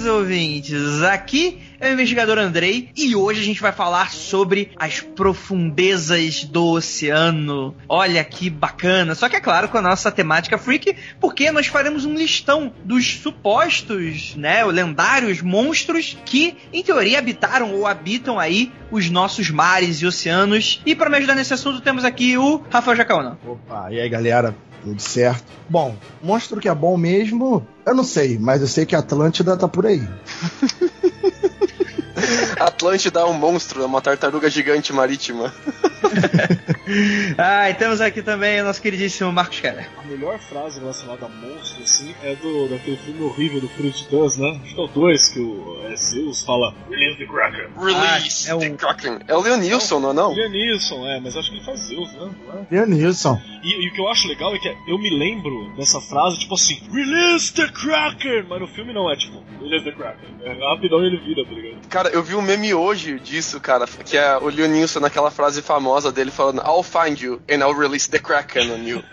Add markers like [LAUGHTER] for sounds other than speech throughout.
Queridos ouvintes. Aqui é o investigador Andrei e hoje a gente vai falar sobre as profundezas do oceano. Olha que bacana. Só que é claro com a nossa temática freak, porque nós faremos um listão dos supostos, né, lendários monstros que, em teoria, habitaram ou habitam aí os nossos mares e oceanos. E para me ajudar nesse assunto temos aqui o Rafael Jacaona. Opa, e aí galera, tudo certo? Bom, monstro que é bom mesmo, eu não sei, mas eu sei que a Atlântida tá por aí. [LAUGHS] Atlântida é um monstro, é uma tartaruga gigante marítima. [LAUGHS] ah, e temos aqui também o nosso queridíssimo Marcos Keller. A melhor frase relacionada a monstro, assim, é do daquele filme horrível do Fruit Dance, né? Acho que é o 2 que o é, Zeus fala Release the Kraken. Release Ah, é the Kraken. É o Leonilson, não é não? Leonilson, é, mas acho que ele faz Zeus, né? É? Leonilson. E, e o que eu acho legal é que eu me lembro dessa frase, tipo assim, Release the Kraken! Mas no filme não é tipo, Release the Kraken. É rapidão ele vira, tá ligado? Cara, eu vi um meme hoje disso, cara, que é o Leonilson naquela frase famosa dele falando I'll find you and I'll release the Kraken on you. [LAUGHS]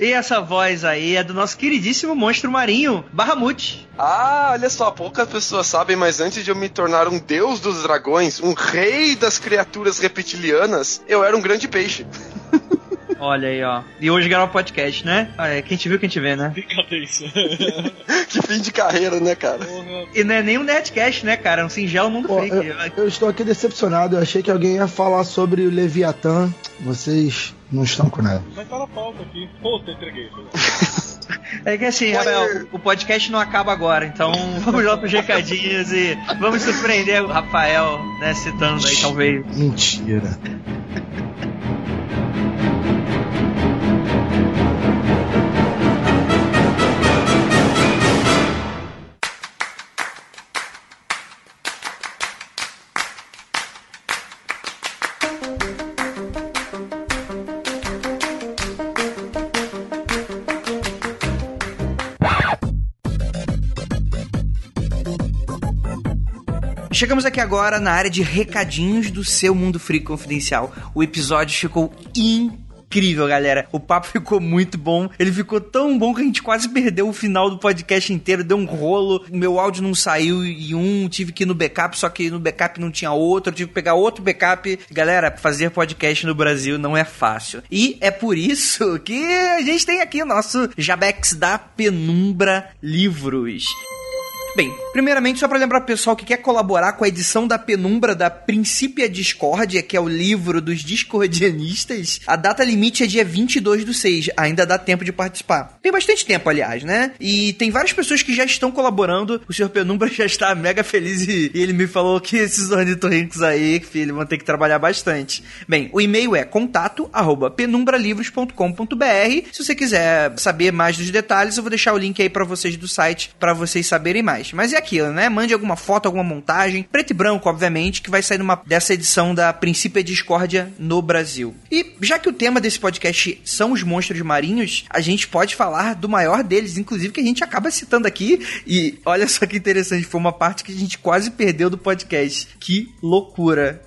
E essa voz aí é do nosso queridíssimo monstro marinho, Bahamut. ah, olha só, poucas pessoas sabem, mas antes de eu me tornar um deus dos dragões, um rei das criaturas reptilianas, eu era um grande peixe. [LAUGHS] Olha aí, ó. E hoje grava podcast, né? É, quem te viu, quem te vê, né? [LAUGHS] [LAUGHS] Que fim de carreira, né, cara? Porra. E não é nem um Nerdcast, né, cara? É um singelo mundo Pô, freak. eu, eu estou aqui decepcionado, eu achei que alguém ia falar sobre o Leviatã. Vocês não estão com nada. Vai estar na pauta aqui. Puta, entreguei. [LAUGHS] É que assim. Rafael, o podcast não acaba agora, então vamos lá pros recadinhos e vamos surpreender o Rafael, né, citando aí, talvez. Mentira. Chegamos aqui agora na área de recadinhos do seu Mundo Freak Confidencial. O episódio ficou incrível, galera. O papo ficou muito bom. Ele ficou tão bom que a gente quase perdeu o final do podcast inteiro. Deu um rolo. Meu áudio não saiu e um tive que ir no backup, só que no backup não tinha outro. Tive que pegar outro backup. Galera, fazer podcast no Brasil não é fácil. E é por isso que a gente tem aqui o nosso Jabex da Penumbra Livros. Bem, primeiramente, só para lembrar pro pessoal que quer colaborar com a edição da penumbra da Princípia Discórdia, que é o livro dos discordianistas, a data limite é dia 22 do 6. Ainda dá tempo de participar. Tem bastante tempo, aliás, né? E tem várias pessoas que já estão colaborando. O senhor Penumbra [LAUGHS] já está mega feliz e ele me falou que esses ornitorrincos aí, filho, vão ter que trabalhar bastante. Bem, o e-mail é contato arroba penumbralivros.com.br. Se você quiser saber mais dos detalhes, eu vou deixar o link aí para vocês do site para vocês saberem mais. Mas é aquilo, né? Mande alguma foto, alguma montagem, preto e branco, obviamente, que vai sair numa, dessa edição da Princípio Discórdia no Brasil. E já que o tema desse podcast são os monstros marinhos, a gente pode falar do maior deles, inclusive que a gente acaba citando aqui. E olha só que interessante, foi uma parte que a gente quase perdeu do podcast. Que loucura!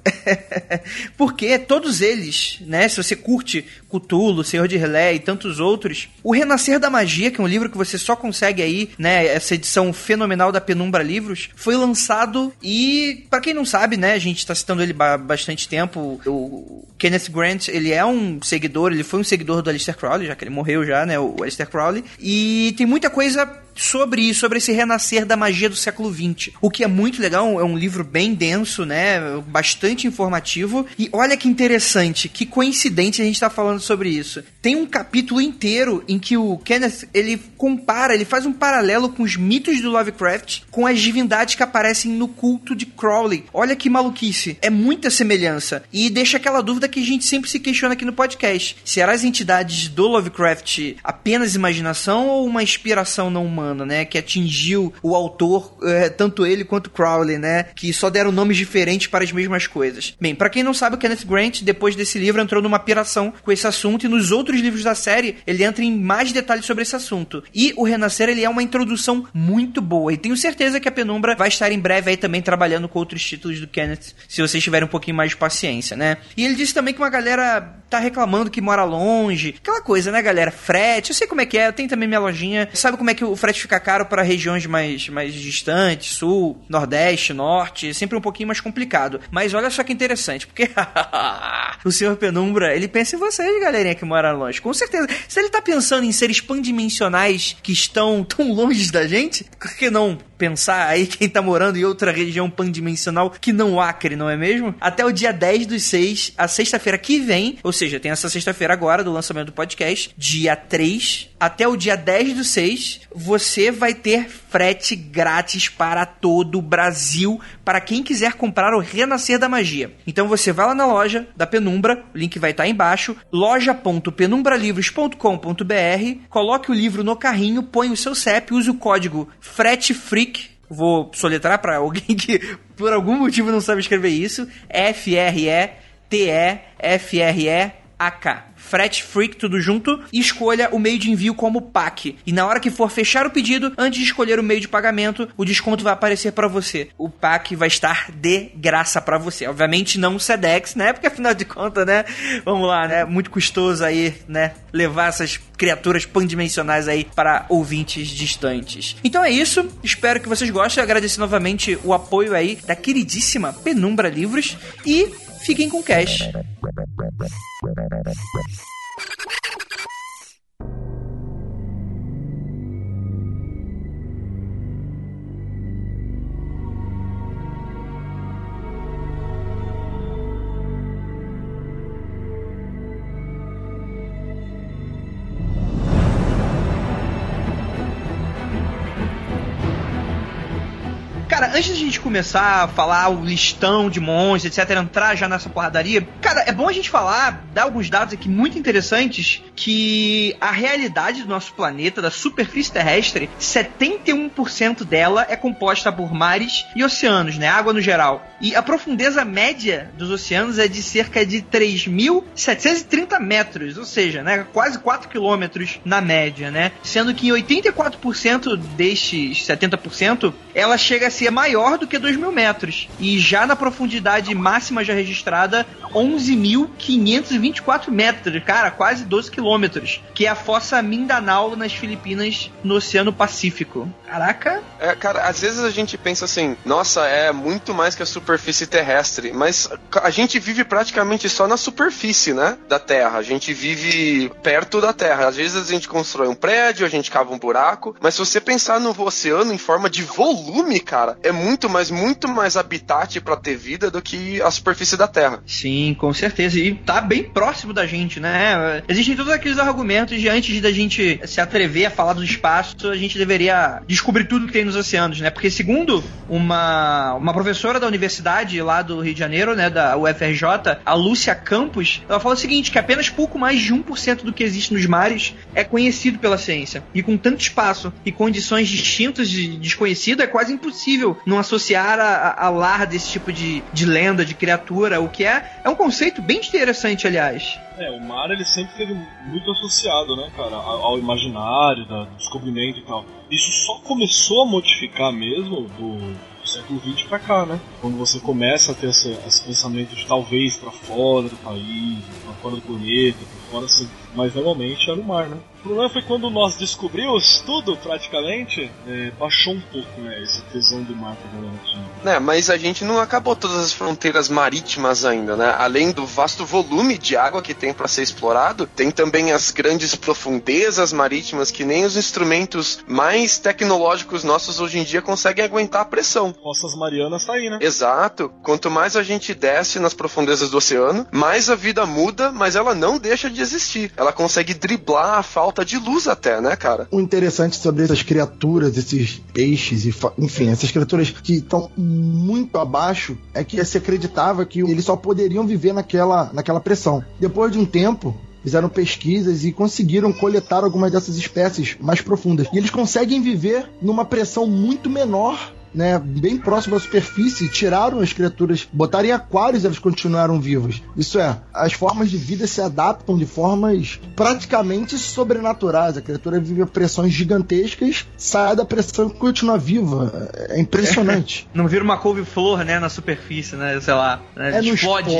[LAUGHS] Porque todos eles, né? Se você curte Cthulhu, Senhor de Relé e tantos outros, O Renascer da Magia, que é um livro que você só consegue aí, né? Essa edição fenomenal da Penumbra Livros, foi lançado e, para quem não sabe, né? A gente tá citando ele há bastante tempo. O Kenneth Grant, ele é um seguidor, ele foi um seguidor do Aleister Crowley, já que ele morreu já, né? O Aleister Crowley. E tem muita coisa sobre isso, sobre esse renascer da magia do século XX. O que é muito legal, é um livro bem denso, né? Bastante informativo. E olha que interessante, que coincidente a gente tá falando sobre isso. Tem um capítulo inteiro em que o Kenneth, ele compara, ele faz um paralelo com os mitos do Lovecraft com as divindades que aparecem no culto de Crowley. Olha que maluquice. É muita semelhança. E deixa aquela dúvida que a gente sempre se questiona aqui no podcast. Será as entidades do Lovecraft apenas imaginação ou uma inspiração não humana, né? Que atingiu o autor, é, tanto ele quanto Crowley, né? Que só deram nomes diferentes para as mesmas coisas. Bem, para quem não sabe, o Kenneth Grant, depois desse livro, entrou numa piração com esse assunto e nos outros livros da série ele entra em mais detalhes sobre esse assunto. E o Renascer, ele é uma introdução muito boa. E tenho certeza que a Penumbra vai estar em breve aí também trabalhando com outros títulos do Kenneth, se vocês tiverem um pouquinho mais de paciência, né? E ele disse também que uma galera tá reclamando que mora longe. Aquela coisa, né, galera? Frete, eu sei como é que é, eu tenho também minha lojinha. Sabe como é que o frete fica caro para regiões mais, mais distantes, sul, nordeste, norte, sempre um pouquinho mais complicado. Mas olha só que interessante, porque [LAUGHS] o senhor Penumbra, ele pensa em vocês, galerinha que mora longe. Com certeza. Se ele tá pensando em seres pandimensionais que estão tão longe da gente, por que não pensar aí quem tá morando em outra região pandimensional que não Acre, não é mesmo? Até o dia 10 dos 6, a sexta-feira que vem, ou seja, tem essa sexta-feira agora do lançamento do podcast, dia 3 até o dia 10 do 6, você vai ter frete grátis para todo o Brasil para quem quiser comprar o Renascer da Magia. Então você vai lá na loja da Penumbra, o link vai estar aí embaixo, loja.penumbralivros.com.br, coloque o livro no carrinho, põe o seu CEP, use o código FRETEFREAK vou soletrar para alguém que por algum motivo não sabe escrever isso, F R E T E F R E A K. Fret Freak, tudo junto, e escolha o meio de envio como PAC. E na hora que for fechar o pedido, antes de escolher o meio de pagamento, o desconto vai aparecer para você. O PAC vai estar de graça para você. Obviamente não o SEDEX, né? Porque afinal de contas, né? Vamos lá, né? Muito custoso aí, né? Levar essas criaturas pandimensionais aí para ouvintes distantes. Então é isso. Espero que vocês gostem. Agradecer novamente o apoio aí da queridíssima Penumbra Livros e fiquem com cash. Antes de a gente começar a falar o listão de monstros, etc., entrar já nessa porradaria, cara, é bom a gente falar, dar alguns dados aqui muito interessantes, que a realidade do nosso planeta, da superfície terrestre, 71% dela é composta por mares e oceanos, né? Água no geral. E a profundeza média dos oceanos é de cerca de 3.730 metros, ou seja, né, quase 4 quilômetros na média, né? Sendo que em 84% destes 70%, ela chega a ser maior do que 2 mil metros. E já na profundidade máxima já registrada, 11.524 metros, cara, quase 12 quilômetros, que é a fossa Mindanao nas Filipinas, no Oceano Pacífico. Caraca! É, cara, às vezes a gente pensa assim, nossa, é muito mais que a superfície terrestre, mas a gente vive praticamente só na superfície, né, da Terra. A gente vive perto da Terra. Às vezes a gente constrói um prédio, a gente cava um buraco, mas se você pensar no oceano em forma de volume, cara, é muito mais, muito mais habitat para ter vida do que a superfície da Terra. Sim, com certeza. E tá bem próximo da gente, né? Existem todos aqueles argumentos de antes da gente se atrever a falar do espaço, a gente deveria descobrir tudo que tem nos oceanos, né? Porque segundo uma, uma professora da universidade lá do Rio de Janeiro, né, da UFRJ, a Lúcia Campos, ela fala o seguinte, que apenas pouco mais de 1% do que existe nos mares é conhecido pela ciência. E com tanto espaço e condições distintas de desconhecido, é quase impossível não associar a, a lar desse tipo de, de lenda, de criatura, o que é, é um conceito bem interessante, aliás. É, o mar ele sempre teve muito associado, né, cara, ao imaginário, da, do descobrimento e tal. Isso só começou a modificar mesmo do século XX pra cá, né? Quando você começa a ter esse, esse pensamento de talvez pra fora do país, pra fora do planeta, pra fora assim. Mas normalmente era o mar, né? Problema foi quando nós descobrimos tudo, praticamente, é, baixou um pouco, né, esse tesão do mar pra É, mas a gente não acabou todas as fronteiras marítimas ainda, né? Além do vasto volume de água que tem para ser explorado, tem também as grandes profundezas marítimas que nem os instrumentos mais tecnológicos nossos hoje em dia conseguem aguentar a pressão. Nossas Marianas tá aí, né? Exato. Quanto mais a gente desce nas profundezas do oceano, mais a vida muda, mas ela não deixa de existir. Ela consegue driblar a falta de luz até, né, cara? O interessante sobre essas criaturas, esses peixes, e enfim, essas criaturas que estão muito abaixo, é que se acreditava que eles só poderiam viver naquela, naquela pressão. Depois de um tempo, fizeram pesquisas e conseguiram coletar algumas dessas espécies mais profundas. E eles conseguem viver numa pressão muito menor né, bem próximo à superfície, tiraram as criaturas, botaram em aquários e elas continuaram vivas. Isso é, as formas de vida se adaptam de formas praticamente sobrenaturais. A criatura vive a pressões gigantescas, sai da pressão e continua viva. É impressionante. [LAUGHS] Não vira uma couve-flor, né, na superfície, né, sei lá. Né, é, não explode.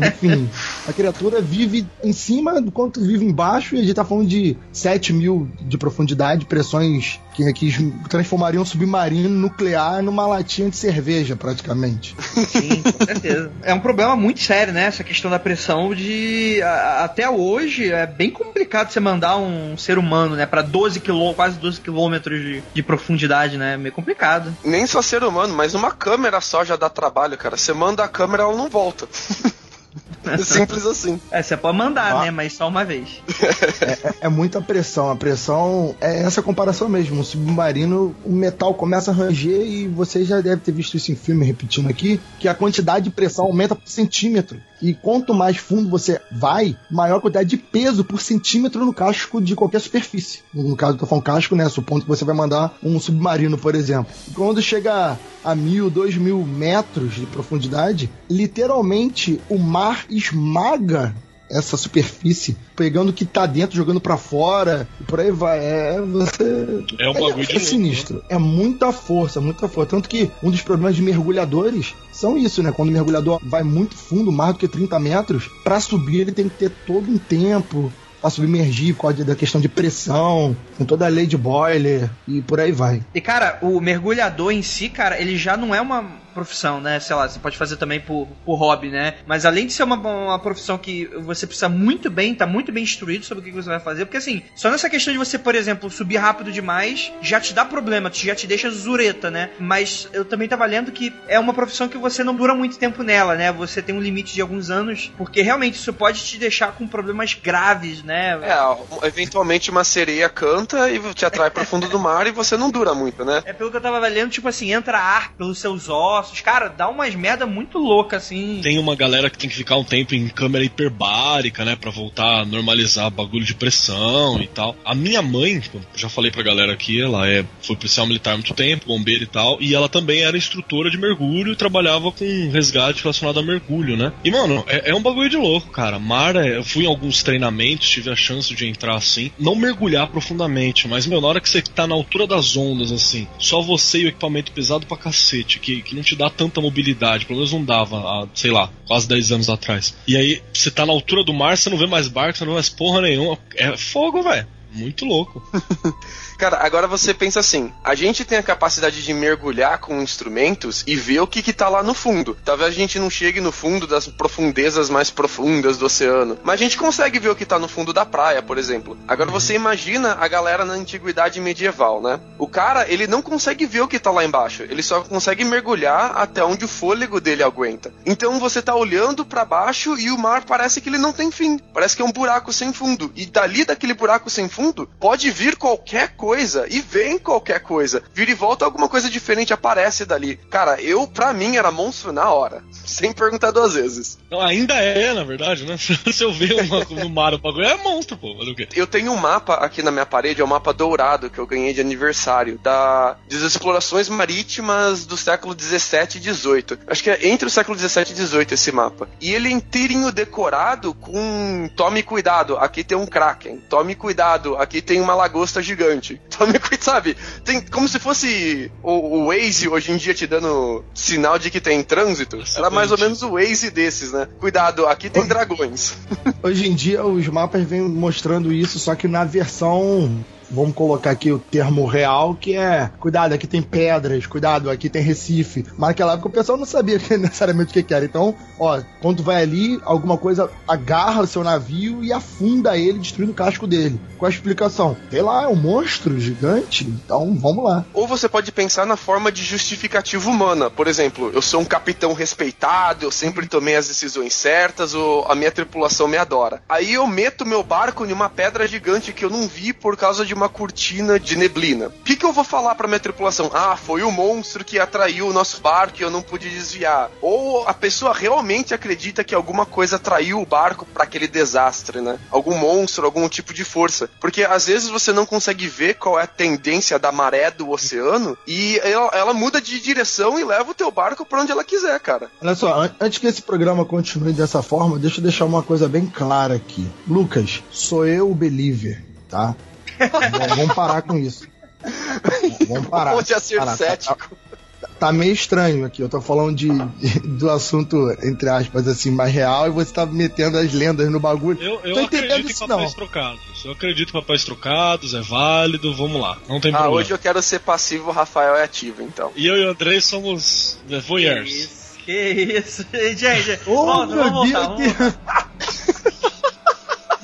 Enfim, a criatura vive em cima do quanto vive embaixo e a gente tá falando de 7 mil de profundidade, pressões que, que transformariam um submarino nuclear numa latinha de cerveja, praticamente. Sim, com certeza. É um problema muito sério, né? Essa questão da pressão de. A, até hoje é bem complicado você mandar um ser humano, né, para 12 quilômetros, quase 12 quilômetros de, de profundidade, né? Meio complicado. Nem só ser humano, mas uma câmera só já dá trabalho, cara. Você manda a câmera, ela não volta. [LAUGHS] [LAUGHS] Simples assim. É, você pode mandar, ah. né? Mas só uma vez. [LAUGHS] É, é, é, muita pressão. A pressão é essa comparação mesmo. O submarino, o metal começa a ranger e você já deve ter visto isso em filme, repetindo aqui, que a quantidade de pressão aumenta por centímetro. E quanto mais fundo você vai, maior a quantidade de peso por centímetro no casco de qualquer superfície. No caso, eu tô falando casco, né? Supondo que você vai mandar um submarino, por exemplo. E quando chega a mil, dois mil metros de profundidade, literalmente o mar esmaga essa superfície, pegando o que tá dentro, jogando para fora, e por aí vai. É, você... é um bagulho é, de é sinistro. Né? É muita força, muita força. Tanto que um dos problemas de mergulhadores são isso, né? Quando o mergulhador vai muito fundo, mais do que 30 metros, para subir ele tem que ter todo um tempo para submergir por causa da questão de pressão, com toda a lei de boiler e por aí vai. E cara, o mergulhador em si, cara, ele já não é uma profissão, né? Sei lá, você pode fazer também por, por hobby, né? Mas além de ser uma, uma profissão que você precisa muito bem, tá muito bem instruído sobre o que você vai fazer, porque assim, só nessa questão de você, por exemplo, subir rápido demais, já te dá problema, já te deixa zureta, né? Mas eu também tava lendo que é uma profissão que você não dura muito tempo nela, né? Você tem um limite de alguns anos, porque realmente isso pode te deixar com problemas graves, né? É, eventualmente uma sereia canta e te atrai pro fundo do mar e você não dura muito, né? É pelo que eu tava lendo, tipo assim, entra ar pelos seus ossos, Cara, dá umas merda muito louca, assim. Tem uma galera que tem que ficar um tempo em câmera hiperbárica, né? Pra voltar a normalizar bagulho de pressão e tal. A minha mãe, já falei pra galera aqui, ela é, foi policial militar há muito tempo, bombeira e tal. E ela também era instrutora de mergulho e trabalhava com resgate relacionado a mergulho, né? E, mano, é, é um bagulho de louco, cara. Mar, eu fui em alguns treinamentos, tive a chance de entrar assim. Não mergulhar profundamente, mas, meu, na hora que você tá na altura das ondas, assim, só você e o equipamento pesado pra cacete, que, que não te dá tanta mobilidade, pelo menos não dava há, sei lá, quase 10 anos atrás. E aí, você tá na altura do mar, você não vê mais barco, você não vê mais porra nenhuma. É fogo, velho. Muito louco. [LAUGHS] Cara, agora você pensa assim: a gente tem a capacidade de mergulhar com instrumentos e ver o que, que tá lá no fundo. Talvez a gente não chegue no fundo das profundezas mais profundas do oceano, mas a gente consegue ver o que tá no fundo da praia, por exemplo. Agora você imagina a galera na antiguidade medieval, né? O cara, ele não consegue ver o que tá lá embaixo, ele só consegue mergulhar até onde o fôlego dele aguenta. Então você tá olhando para baixo e o mar parece que ele não tem fim, parece que é um buraco sem fundo. E dali daquele buraco sem fundo pode vir qualquer coisa coisa e vem qualquer coisa. Vira e volta, alguma coisa diferente aparece dali. Cara, eu, pra mim, era monstro na hora. [LAUGHS] Sem perguntar duas vezes. Não, ainda é, na verdade, né? [LAUGHS] Se eu ver uma, no mar o bagulho, é monstro, pô. Eu tenho um mapa aqui na minha parede, é um mapa dourado que eu ganhei de aniversário, da, das explorações marítimas do século 17 e 18. Acho que é entre o século 17 e 18 esse mapa. E ele é inteirinho decorado com tome cuidado, aqui tem um Kraken. Tome cuidado, aqui tem uma lagosta gigante. [LAUGHS] Tome cuidado, sabe? Tem como se fosse o, o Waze hoje em dia te dando sinal de que tem trânsito. Era mais ou menos o Waze desses, né? Cuidado, aqui tem dragões. [LAUGHS] Hoje em dia os mapas vêm mostrando isso, só que na versão vamos colocar aqui o termo real, que é cuidado, aqui tem pedras, cuidado, aqui tem Recife. Mas naquela época o pessoal não sabia [LAUGHS] necessariamente o que, era. Então, ó, quando vai ali, alguma coisa agarra o seu navio e afunda ele, destruindo o casco dele. Com a explicação, sei lá, é um monstro gigante, então vamos lá. Ou você pode pensar na forma de justificativa humana. Por exemplo, eu sou um capitão respeitado, eu sempre tomei as decisões certas, ou a minha tripulação me adora. Aí eu meto meu barco em uma pedra gigante que eu não vi por causa de uma cortina de neblina. O que, que eu vou falar pra minha tripulação? Ah, foi o monstro que atraiu o nosso barco e eu não pude desviar. Ou a pessoa realmente acredita que alguma coisa atraiu o barco para aquele desastre, né? Algum monstro, algum tipo de força. Porque às vezes você não consegue ver qual é a tendência da maré do oceano e ela, ela muda de direção e leva o teu barco para onde ela quiser, cara. Olha só, an antes que esse programa continue dessa forma, deixa eu deixar uma coisa bem clara aqui. Lucas, sou eu o believer, tá? Vamos parar com isso. Vamos parar. Pode ser parar. cético. Tá, tá, meio estranho aqui. Eu tô falando de, de, do assunto, entre aspas, assim, mais real e você tá metendo as lendas no bagulho. Eu, eu tô acredito isso, em papéis não. trocados. Eu acredito em papéis trocados, é válido, vamos lá. Não tem Ah, problema. hoje eu quero ser passivo, o Rafael é ativo, então. E eu e o Andrei somos the Que voyeurs. isso, que isso. [LAUGHS] Gente, Oh, volta, meu vamos voltar. Deus, Vamos voltar.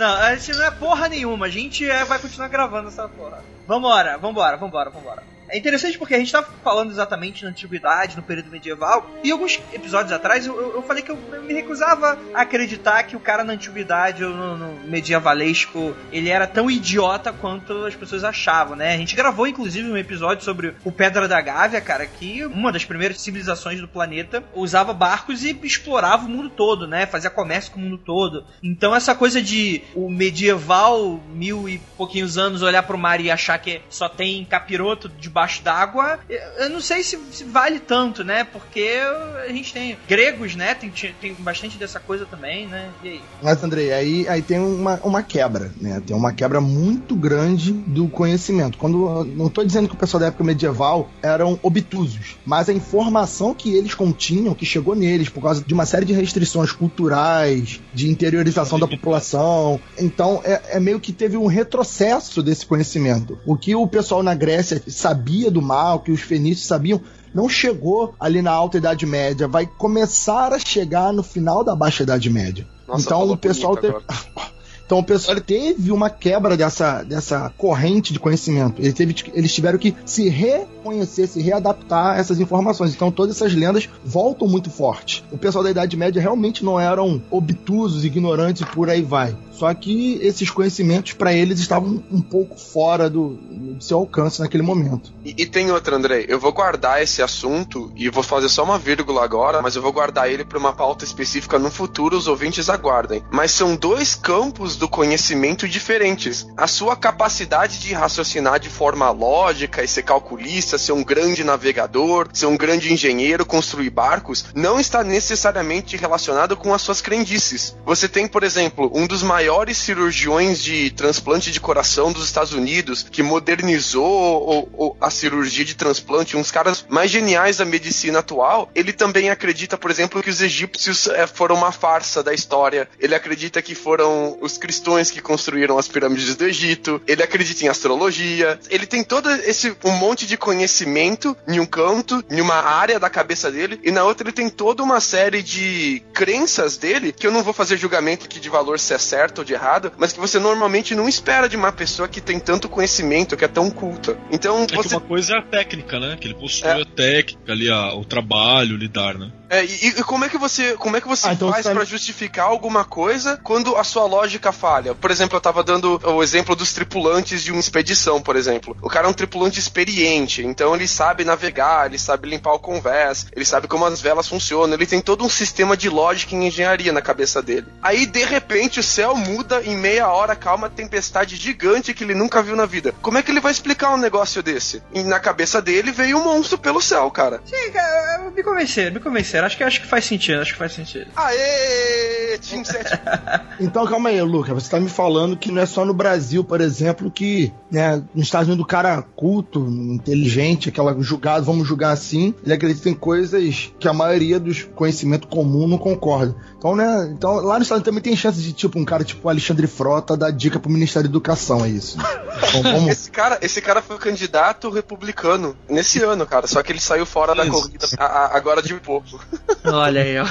Não, a gente não é porra nenhuma. A gente é, vai continuar gravando essa porra. Vambora, vambora, vambora, vambora. É interessante porque a gente tá falando exatamente na antiguidade, no período medieval, e alguns episódios atrás eu, eu- eu falei que eu me recusava a acreditar que o cara na antiguidade ou no, no medievalesco ele era tão idiota quanto as pessoas achavam, né? A gente gravou inclusive um episódio sobre o Pedra da Gávea, cara, que uma das primeiras civilizações do planeta usava barcos e explorava o mundo todo, né? Fazia comércio com o mundo todo. Então essa coisa de o medieval, mil e pouquinhos anos, olhar pro mar e achar que só tem capiroto debaixo d'água, eu- não sei se, se vale tanto, né? Porque a gente tem gregos, né? Tem, tem bastante dessa coisa também, né? E aí? Mas, Andrei, aí, aí tem uma, uma quebra, né? Tem uma quebra muito grande do conhecimento. Quando não estou dizendo que o pessoal da época medieval eram obtusos, mas a informação que eles continham, que chegou neles por causa de uma série de restrições culturais, de interiorização da população, então é, é meio que teve um retrocesso desse conhecimento. O que o pessoal na Grécia sabia do mal, que os fenícios sabiam, não chegou ali na Alta Idade Média, vai começar a chegar no final da Baixa Idade Média. Nossa, então o pessoal teve... [LAUGHS] Então o pessoal teve uma quebra dessa, dessa corrente de conhecimento. Ele teve, eles tiveram que se reconhecer, se readaptar a essas informações. Então todas essas lendas voltam muito forte. O pessoal da Idade Média realmente não eram obtusos, ignorantes e por aí vai. Só que esses conhecimentos para eles estavam um pouco fora do, do seu alcance naquele momento. E, e tem outra, Andrei. Eu vou guardar esse assunto e vou fazer só uma vírgula agora, mas eu vou guardar ele para uma pauta específica no futuro. Os ouvintes aguardem. Mas são dois campos do conhecimento diferentes. A sua capacidade de raciocinar de forma lógica e ser calculista, ser um grande navegador, ser um grande engenheiro, construir barcos, não está necessariamente relacionado com as suas crendices. Você tem, por exemplo, um dos maiores cirurgiões de transplante de coração dos Estados Unidos, que modernizou a cirurgia de transplante, um dos caras mais geniais da medicina atual. Ele também acredita, por exemplo, que os egípcios eh, foram uma farsa da história. Ele acredita que foram os cristãos que construíram as pirâmides do Egito. Ele acredita em astrologia. Ele tem todo esse um monte de conhecimento em um canto, em uma área da cabeça dele, e na outra ele tem toda uma série de crenças dele que eu não vou fazer julgamento aqui de valor se é certo ou de errado, mas que você normalmente não espera de uma pessoa que tem tanto conhecimento, que é tão culta. Então É que você uma coisa é a técnica, né? Que ele possui É. a técnica ali, a- o trabalho, lidar, né? É, e, e como é que você, como é que você Ah, então faz você- pra justificar alguma coisa quando a sua lógica falha? Por exemplo, eu tava dando o exemplo dos tripulantes de uma expedição, por exemplo. O cara é um tripulante experiente, então ele sabe navegar, ele sabe limpar o convés, ele sabe como as velas funcionam, ele tem todo um sistema de lógica e engenharia na cabeça dele. Aí, de repente, o céu muda em meia hora, calma, tempestade gigante que ele nunca viu na vida. Como é que ele vai explicar um negócio desse? E na cabeça dele veio um monstro pelo céu, cara. Sim, cara, me convenceram, me convenceram. Terceiro. Acho que, acho que faz sentido, acho que faz sentido. Aê! Team [LAUGHS] 7. Então calma aí, Luca. Você tá me falando que não é só no Brasil, por exemplo, que né, nos Estados Unidos o cara culto, inteligente, aquela julgado, vamos julgar assim, ele acredita em coisas que a maioria dos conhecimento comum não concorda. Então, né? Então, lá nos Estados Unidos também tem chance de, tipo, um cara tipo Alexandre Frota dar dica pro Ministério da Educação, é isso. Então, [LAUGHS] vamos... Esse cara, esse cara foi candidato republicano nesse ano, cara. Só que ele saiu fora da Isso. corrida a- a- agora de pouco. Olha aí, ó.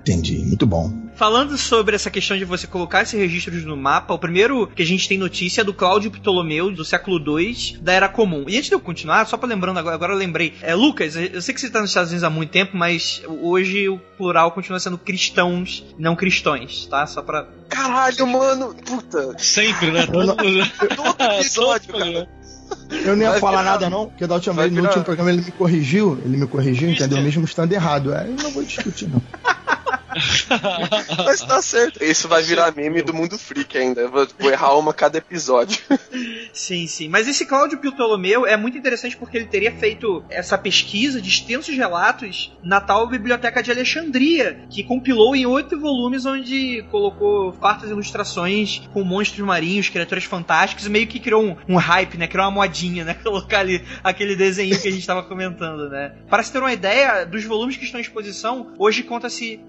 Entendi, muito bom. Falando sobre essa questão de você colocar esses registros no mapa, o primeiro que a gente tem notícia é do Cláudio Ptolomeu, do século II, da Era Comum. E antes de eu continuar, só pra lembrando agora, agora eu lembrei. É, Lucas, eu sei que você tá nos Estados Unidos há muito tempo, mas hoje o plural continua sendo cristãos, não cristões, tá? Só pra. Caralho, mano. Puta. Sempre, né? Todo [LAUGHS] episódio, cara. Eu não ia Vai falar virar- nada, não, porque da última vez, no último programa, ele me corrigiu, ele me corrigiu, entendeu? Mesmo estando errado. É, eu não vou discutir, não. [LAUGHS] Mas tá certo. Isso vai virar meme do mundo freak ainda. Vou, vou errar uma cada episódio. Sim, sim. Mas esse Cláudio Ptolomeu é muito interessante porque ele teria feito essa pesquisa de extensos relatos na tal Biblioteca de Alexandria, que compilou em oito volumes, onde colocou fartas ilustrações com monstros marinhos, criaturas fantásticas, e meio que criou um, um hype, né? Criou uma modinha, né? [LAUGHS] Colocar ali aquele desenho que a gente tava comentando, né? Para se ter uma ideia, dos volumes que estão em exposição, hoje conta-se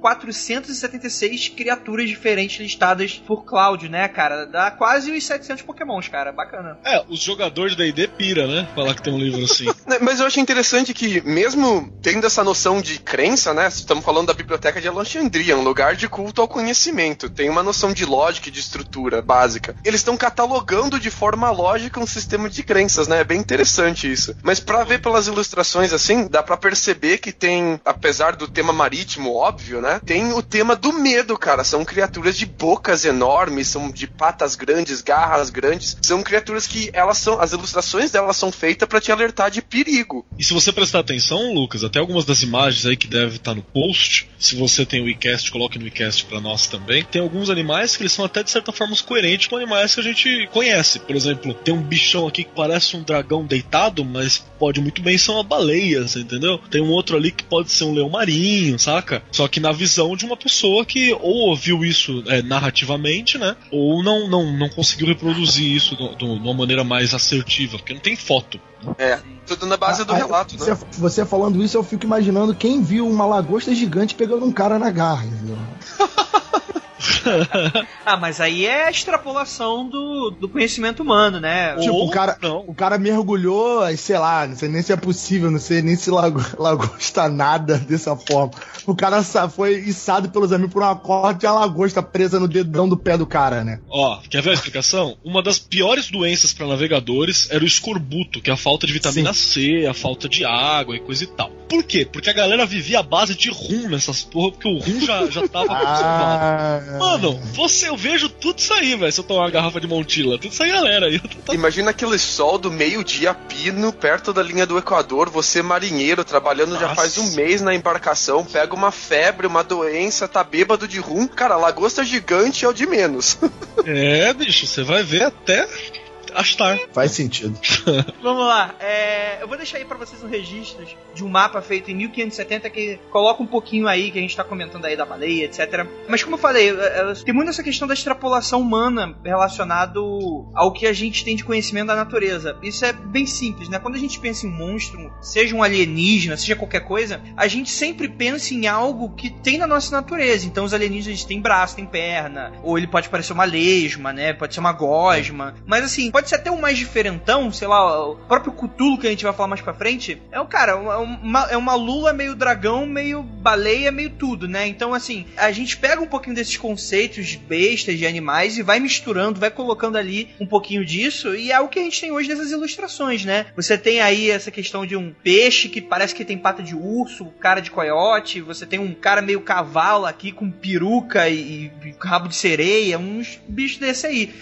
476 criaturas diferentes listadas por Cláudio, né, cara? Dá quase os 700 pokémons, cara. Bacana. É, os jogadores da ID pira, né? Falar que tem um livro assim. [LAUGHS] Né, Mas eu acho interessante que, mesmo tendo essa noção de crença, né? Estamos falando da Biblioteca de Alexandria, um lugar de culto ao conhecimento. Tem uma noção de lógica e de estrutura básica. Eles estão catalogando de forma lógica um sistema de crenças, né? É bem interessante isso. Mas pra ver pelas ilustrações assim, dá pra perceber que tem, apesar do tema marítimo, óbvio, né? Tem o tema do medo, cara. São criaturas de bocas enormes, são de patas grandes, garras grandes. São criaturas que elas são, as ilustrações delas são feitas pra te alertar de perigo. E se você prestar atenção, Lucas, até algumas das imagens aí que deve estar no post, se você tem o WeCast, coloque no WeCast pra nós também. Tem alguns animais que eles são até de certa forma coerentes com animais que a gente conhece. Por exemplo, tem um bichão aqui que parece um dragão deitado, mas pode muito bem ser uma baleia, entendeu? Tem um outro ali que pode ser um leão marinho, saca? Só que na visão de uma pessoa que ou ouviu isso é, narrativamente, né? Ou não, não, não conseguiu reproduzir isso do- do- de uma maneira mais assertiva, porque não tem foto. É, tudo na base do Ah, relato, você, né? você falando isso, eu fico imaginando quem viu uma lagosta gigante pegando um cara na garra, entendeu? [LAUGHS] [LAUGHS] Ah, mas aí é a extrapolação do, do conhecimento humano, né? Tipo, Ou o cara, não. o cara mergulhou, aí, sei lá, não sei nem se é possível, não sei nem se lago, [LAUGHS] lagosta nada dessa forma. O cara foi içado pelos amigos por uma corda e a lagosta presa no dedão do pé do cara, né? Ó, quer ver a explicação? Uma das piores doenças para navegadores era o escorbuto, que é a falta de vitamina C, a falta de água e coisa e tal. Por quê? Porque a galera vivia à base de rum nessas porra, porque o rum já, já tava conservado. [LAUGHS] Ah, Mano, você, eu vejo tudo isso aí, velho. Se eu tomar uma garrafa de Montila, tudo isso aí, galera. Tô- Imagina aquele sol do meio-dia pino, perto da linha do Equador, você marinheiro, trabalhando já Nossa. faz um mês na embarcação, pega uma febre, uma doença, tá bêbado de rum. Cara, lagosta gigante é o de menos. [LAUGHS] É, bicho, você vai ver até astar. faz sentido. [LAUGHS] Vamos lá, é, eu vou deixar aí pra vocês um registro de um mapa feito em 1570 que coloca um pouquinho aí, que a gente tá comentando aí da baleia, etc. Mas como eu falei, é, é, tem muito essa questão da extrapolação humana relacionado ao que a gente tem de conhecimento da natureza. Isso é bem simples, né? Quando a gente pensa em um monstro, seja um alienígena, seja qualquer coisa, a gente sempre pensa em algo que tem na nossa natureza. Então os alienígenas têm braço, têm perna, ou ele pode parecer uma lesma, né? Pode ser uma gosma. Mas assim, pode ser até um mais diferentão, sei lá, o próprio Cthulhu que a gente vai falar mais pra frente. É um cara, é uma, é uma lula meio dragão, meio baleia, meio tudo, né? Então assim, a gente pega um pouquinho desses conceitos de bestas, de animais e vai misturando, vai colocando ali um pouquinho disso e é o que a gente tem hoje nessas ilustrações, né? Você tem aí essa questão de um peixe que parece que tem pata de urso, cara de coiote, você tem um cara meio cavalo aqui com peruca e, e rabo de sereia, uns bichos desse aí.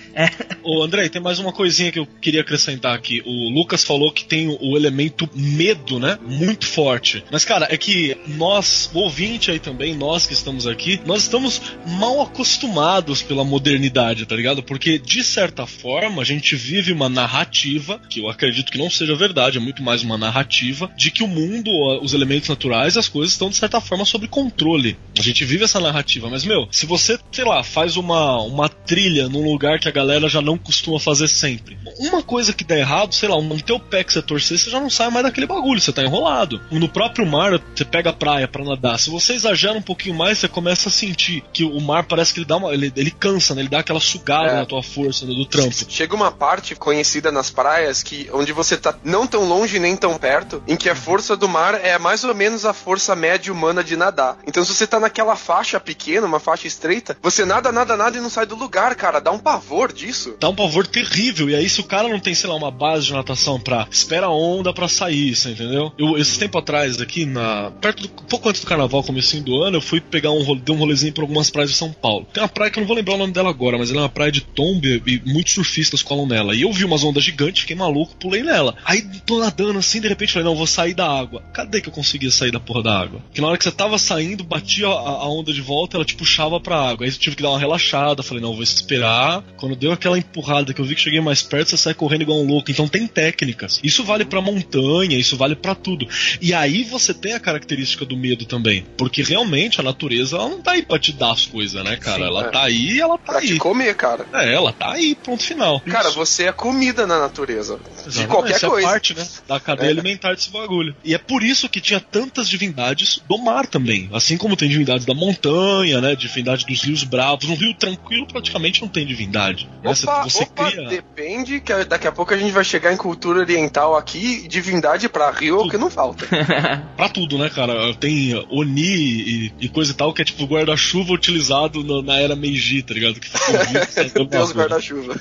Ô, André, tem mais uma coisinha coisinha que eu queria acrescentar aqui. O Lucas falou que tem o elemento medo, né? Muito forte. Mas, cara, é que nós, ouvinte aí também, nós que estamos aqui, nós estamos mal acostumados pela modernidade, tá ligado? Porque, de certa forma, a gente vive uma narrativa, que eu acredito que não seja verdade, é muito mais uma narrativa, de que o mundo, os elementos naturais, as coisas estão, de certa forma, sob controle. A gente vive essa narrativa, mas, meu, se você, sei lá, faz uma, uma trilha num lugar que a galera já não costuma fazer sempre. Uma coisa que dá errado, sei lá, um teu pé que você torcer, você já não sai mais daquele bagulho, você tá enrolado. No próprio mar, você pega a praia para nadar. Se você exagera um pouquinho mais, você começa a sentir que o mar parece que ele dá uma. Ele, ele cansa, né? Ele dá aquela sugada é. na tua força do, do trampo. Chega uma parte conhecida nas praias que onde você tá não tão longe nem tão perto, em que a força do mar é mais ou menos a força média humana de nadar. Então, se você tá naquela faixa pequena, uma faixa estreita, você nada, nada, nada e não sai do lugar, cara. Dá um pavor disso. Dá um pavor terrível. E aí, se o cara não tem, sei lá, uma base de natação pra espera a onda pra sair, você entendeu? Eu, esse tempo atrás, aqui, na perto do, pouco antes do carnaval, comecinho do ano, eu fui pegar um, dei um rolezinho por algumas praias de São Paulo. Tem uma praia que eu não vou lembrar o nome dela agora, mas ela é uma praia de tombe e muitos surfistas colam nela. E eu vi umas ondas gigantes, fiquei maluco, pulei nela. Aí tô nadando assim, de repente falei, não, vou sair da água. Cadê que eu conseguia sair da porra da água? Que na hora que você tava saindo, batia a, a onda de volta, ela te puxava pra água. Aí eu tive que dar uma relaxada, falei, não, vou esperar. Quando deu aquela empurrada que eu vi que cheguei mais perto, você sai correndo igual um louco. Então tem técnicas. Isso vale pra montanha, isso vale para tudo. E aí você tem a característica do medo também. Porque realmente a natureza ela não tá aí pra te dar as coisas, né, cara? Sim, ela é. tá aí ela tá pra aí. te comer, cara. É, ela tá aí, ponto final. Cara, Isso. você é comida na natureza. Exatamente, de qualquer isso coisa. É parte, né? Da cadeia é. alimentar desse bagulho. E é por isso que tinha tantas divindades do mar também. Assim como tem divindades da montanha, né? Divindade dos rios bravos. Um rio tranquilo praticamente não tem divindade. Né? Opa, você opa, cria. Depende, que daqui a pouco a gente vai chegar em cultura oriental aqui, divindade pra rio que não falta. [LAUGHS] pra tudo, né, cara? Tem Oni e, e coisa e tal, que é tipo guarda-chuva utilizado no, na era Meiji, tá ligado? Que fica Deus [LAUGHS] guarda-chuva.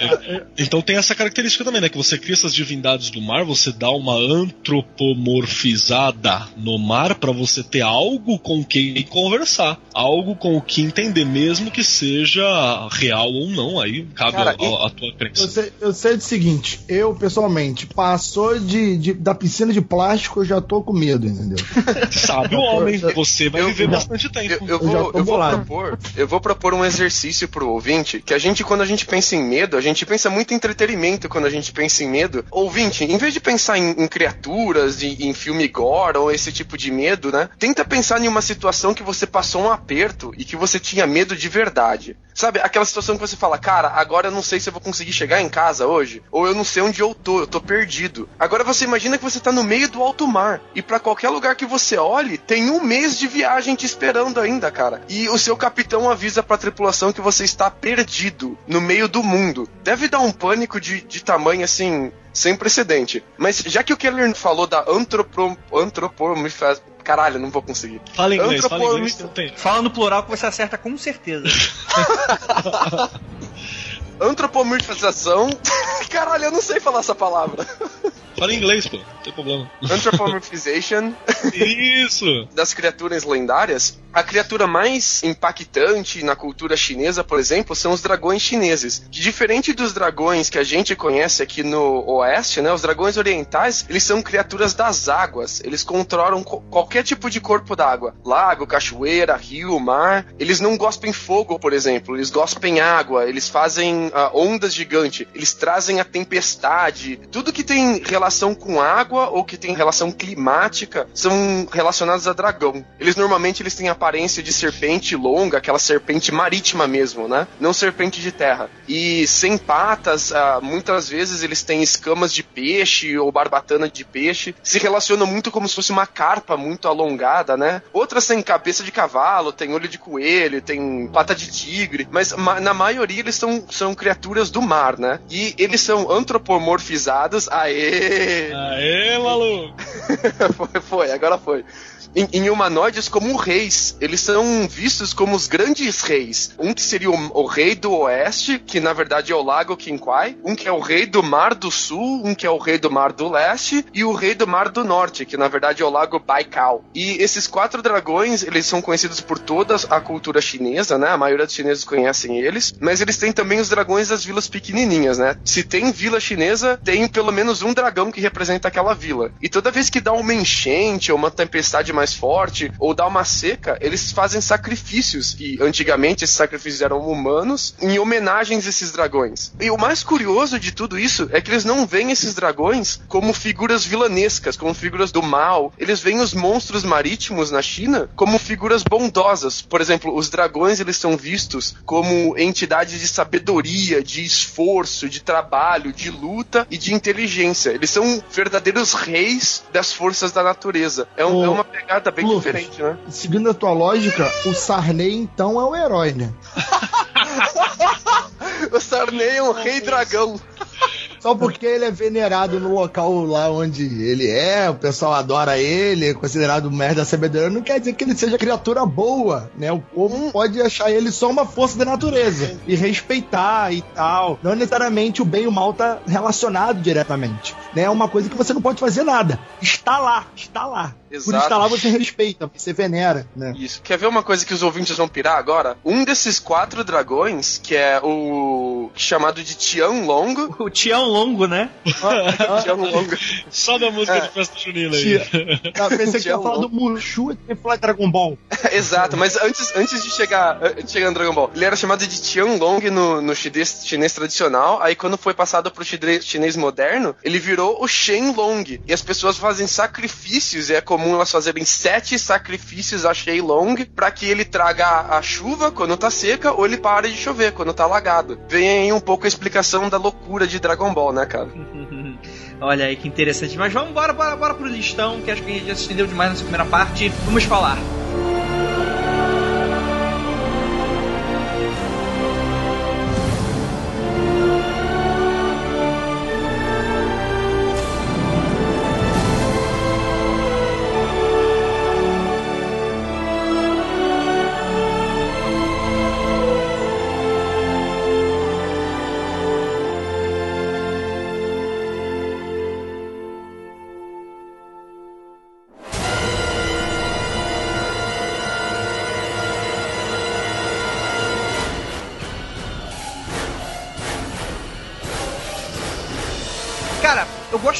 É, então tem essa característica também, né? Que você cria essas divindades do mar, você dá uma antropomorfizada no mar para você ter algo com quem conversar, algo com o que entender, mesmo que seja real ou não, aí cabe Cara, a, a, tua crença. Eu sei, eu sei do seguinte, eu pessoalmente, passou de, de, da piscina de plástico, eu já tô com medo, entendeu? [LAUGHS] Sabe o homem, você vai eu, viver bastante tempo. Eu, eu vou, eu, vou propor, eu vou propor um exercício pro ouvinte, que a gente, quando a gente pensa em medo, a gente pensa muito em entretenimento quando a gente pensa em medo. Ouvinte, em vez de pensar em, em criaturas, em, em filme gore ou esse tipo de medo, né? Tenta pensar em uma situação que você passou um aperto e que você tinha medo de verdade. Sabe, aquela situação que você fala, cara, agora eu não sei se eu vou conseguir chegar em casa hoje, ou eu não sei onde eu tô, eu tô perdido. Agora você imagina que você tá no meio do alto mar, e para qualquer lugar que você olhe, tem um mês de viagem te esperando ainda, cara. E o seu capitão avisa pra tripulação que você está perdido no meio do mundo. Deve dar um pânico de, de tamanho assim, sem precedente. Mas já que o Keller falou da antropo, antropomorfização. Caralho, não vou conseguir. Fala inglês, fala inglês. Fala no plural que você acerta com certeza. [LAUGHS] [LAUGHS] Antropomorfização. Caralho, eu não sei falar essa palavra. Fala em inglês, pô, não tem problema. Anthropomorphization. Isso! das criaturas lendárias. A criatura mais impactante na cultura chinesa, por exemplo, são os dragões chineses. Que diferente dos dragões que a gente conhece aqui no oeste, né? Os dragões orientais, eles são criaturas das águas. Eles controlam co qualquer tipo de corpo d'água. Lago, cachoeira, rio, mar. Eles não gospem fogo, por exemplo. Eles gospem água. Eles fazem uh, ondas gigantes. Eles trazem a tempestade. Tudo que tem relação com água ou que tem relação climática são relacionados a dragão. Eles normalmente eles têm aparência de serpente longa, aquela serpente marítima mesmo, né? Não serpente de terra. E sem patas, ah, muitas vezes eles têm escamas de peixe ou barbatana de peixe. Se relacionam muito como se fosse uma carpa muito alongada, né? Outras têm cabeça de cavalo, tem olho de coelho, tem pata de tigre, mas na maioria eles são, são criaturas do mar, né? E eles são antropomorfizados. Aê! Aê, maluco! [LAUGHS] foi, foi, agora foi em, em, humanoides como reis. Eles são vistos como os grandes reis. Um que seria o, o, rei do oeste, que na verdade é o Lago Qinghai. Um que é o rei do Mar do Sul. Um que é o rei do Mar do Leste. E o rei do Mar do Norte, que na verdade é o Lago Baikal. E esses quatro dragões, eles são conhecidos por toda a cultura chinesa, né? A maioria dos chineses conhecem eles. Mas eles têm também os dragões das vilas pequenininhas, né? Se tem vila chinesa, tem pelo menos um dragão que representa aquela vila. E toda vez que dá uma enchente ou uma tempestade mais forte ou dá uma seca, eles fazem sacrifícios. E antigamente esses sacrifícios eram humanos em homenagens a esses dragões. E o mais curioso de tudo isso é que eles não veem esses dragões como figuras vilanescas, como figuras do mal. Eles veem os monstros marítimos na China como figuras bondosas. Por exemplo, os dragões eles são vistos como entidades de sabedoria, de esforço, de trabalho, de luta e de inteligência. Eles são verdadeiros reis das forças da natureza. É, um, Ô, é uma pegada bem Lucas, diferente, né? Seguindo a tua lógica, o Sarney então é o herói, né? [LAUGHS] O Sarney é um rei dragão. Só porque ele é venerado no local lá onde ele é, o pessoal adora ele, é considerado o mestre da sabedoria, não quer dizer que ele seja criatura boa, né? O povo pode achar ele só uma força da natureza e respeitar e tal. Não necessariamente o bem e o mal tá relacionado diretamente, né? É uma coisa que você não pode fazer nada. Está lá, está lá. Por Exato. estar lá você respeita, você venera, né? Isso. Quer ver uma coisa que os ouvintes vão pirar agora? Um desses quatro dragões, que é o chamado de Tianlong. O Tião Longo, né? [LAUGHS] Tianlong. Só da música É. de festa junina aí. Tia- Eu pensei que ia Tião falar do Mushu e ia falar de Dragon Ball. [LAUGHS] Exato, mas antes, antes de chegar de chegar no Dragon Ball, ele era chamado de Tianlong no, no chinês, chinês tradicional, aí quando foi passado pro chinês, chinês moderno, ele virou o Shenlong. E as pessoas fazem sacrifícios, e é comum elas fazerem sete sacrifícios a Shenlong pra que ele traga a, a chuva quando tá seca ou ele pare de chover quando tá alagado. Vem aí um pouco a explicação da loucura de Dragon Ball, né, cara? [LAUGHS] Olha aí que interessante. Mas vamos bora, bora, bora pro listão, que acho que a gente já se estendeu demais nessa primeira parte. Vamos falar. Cara,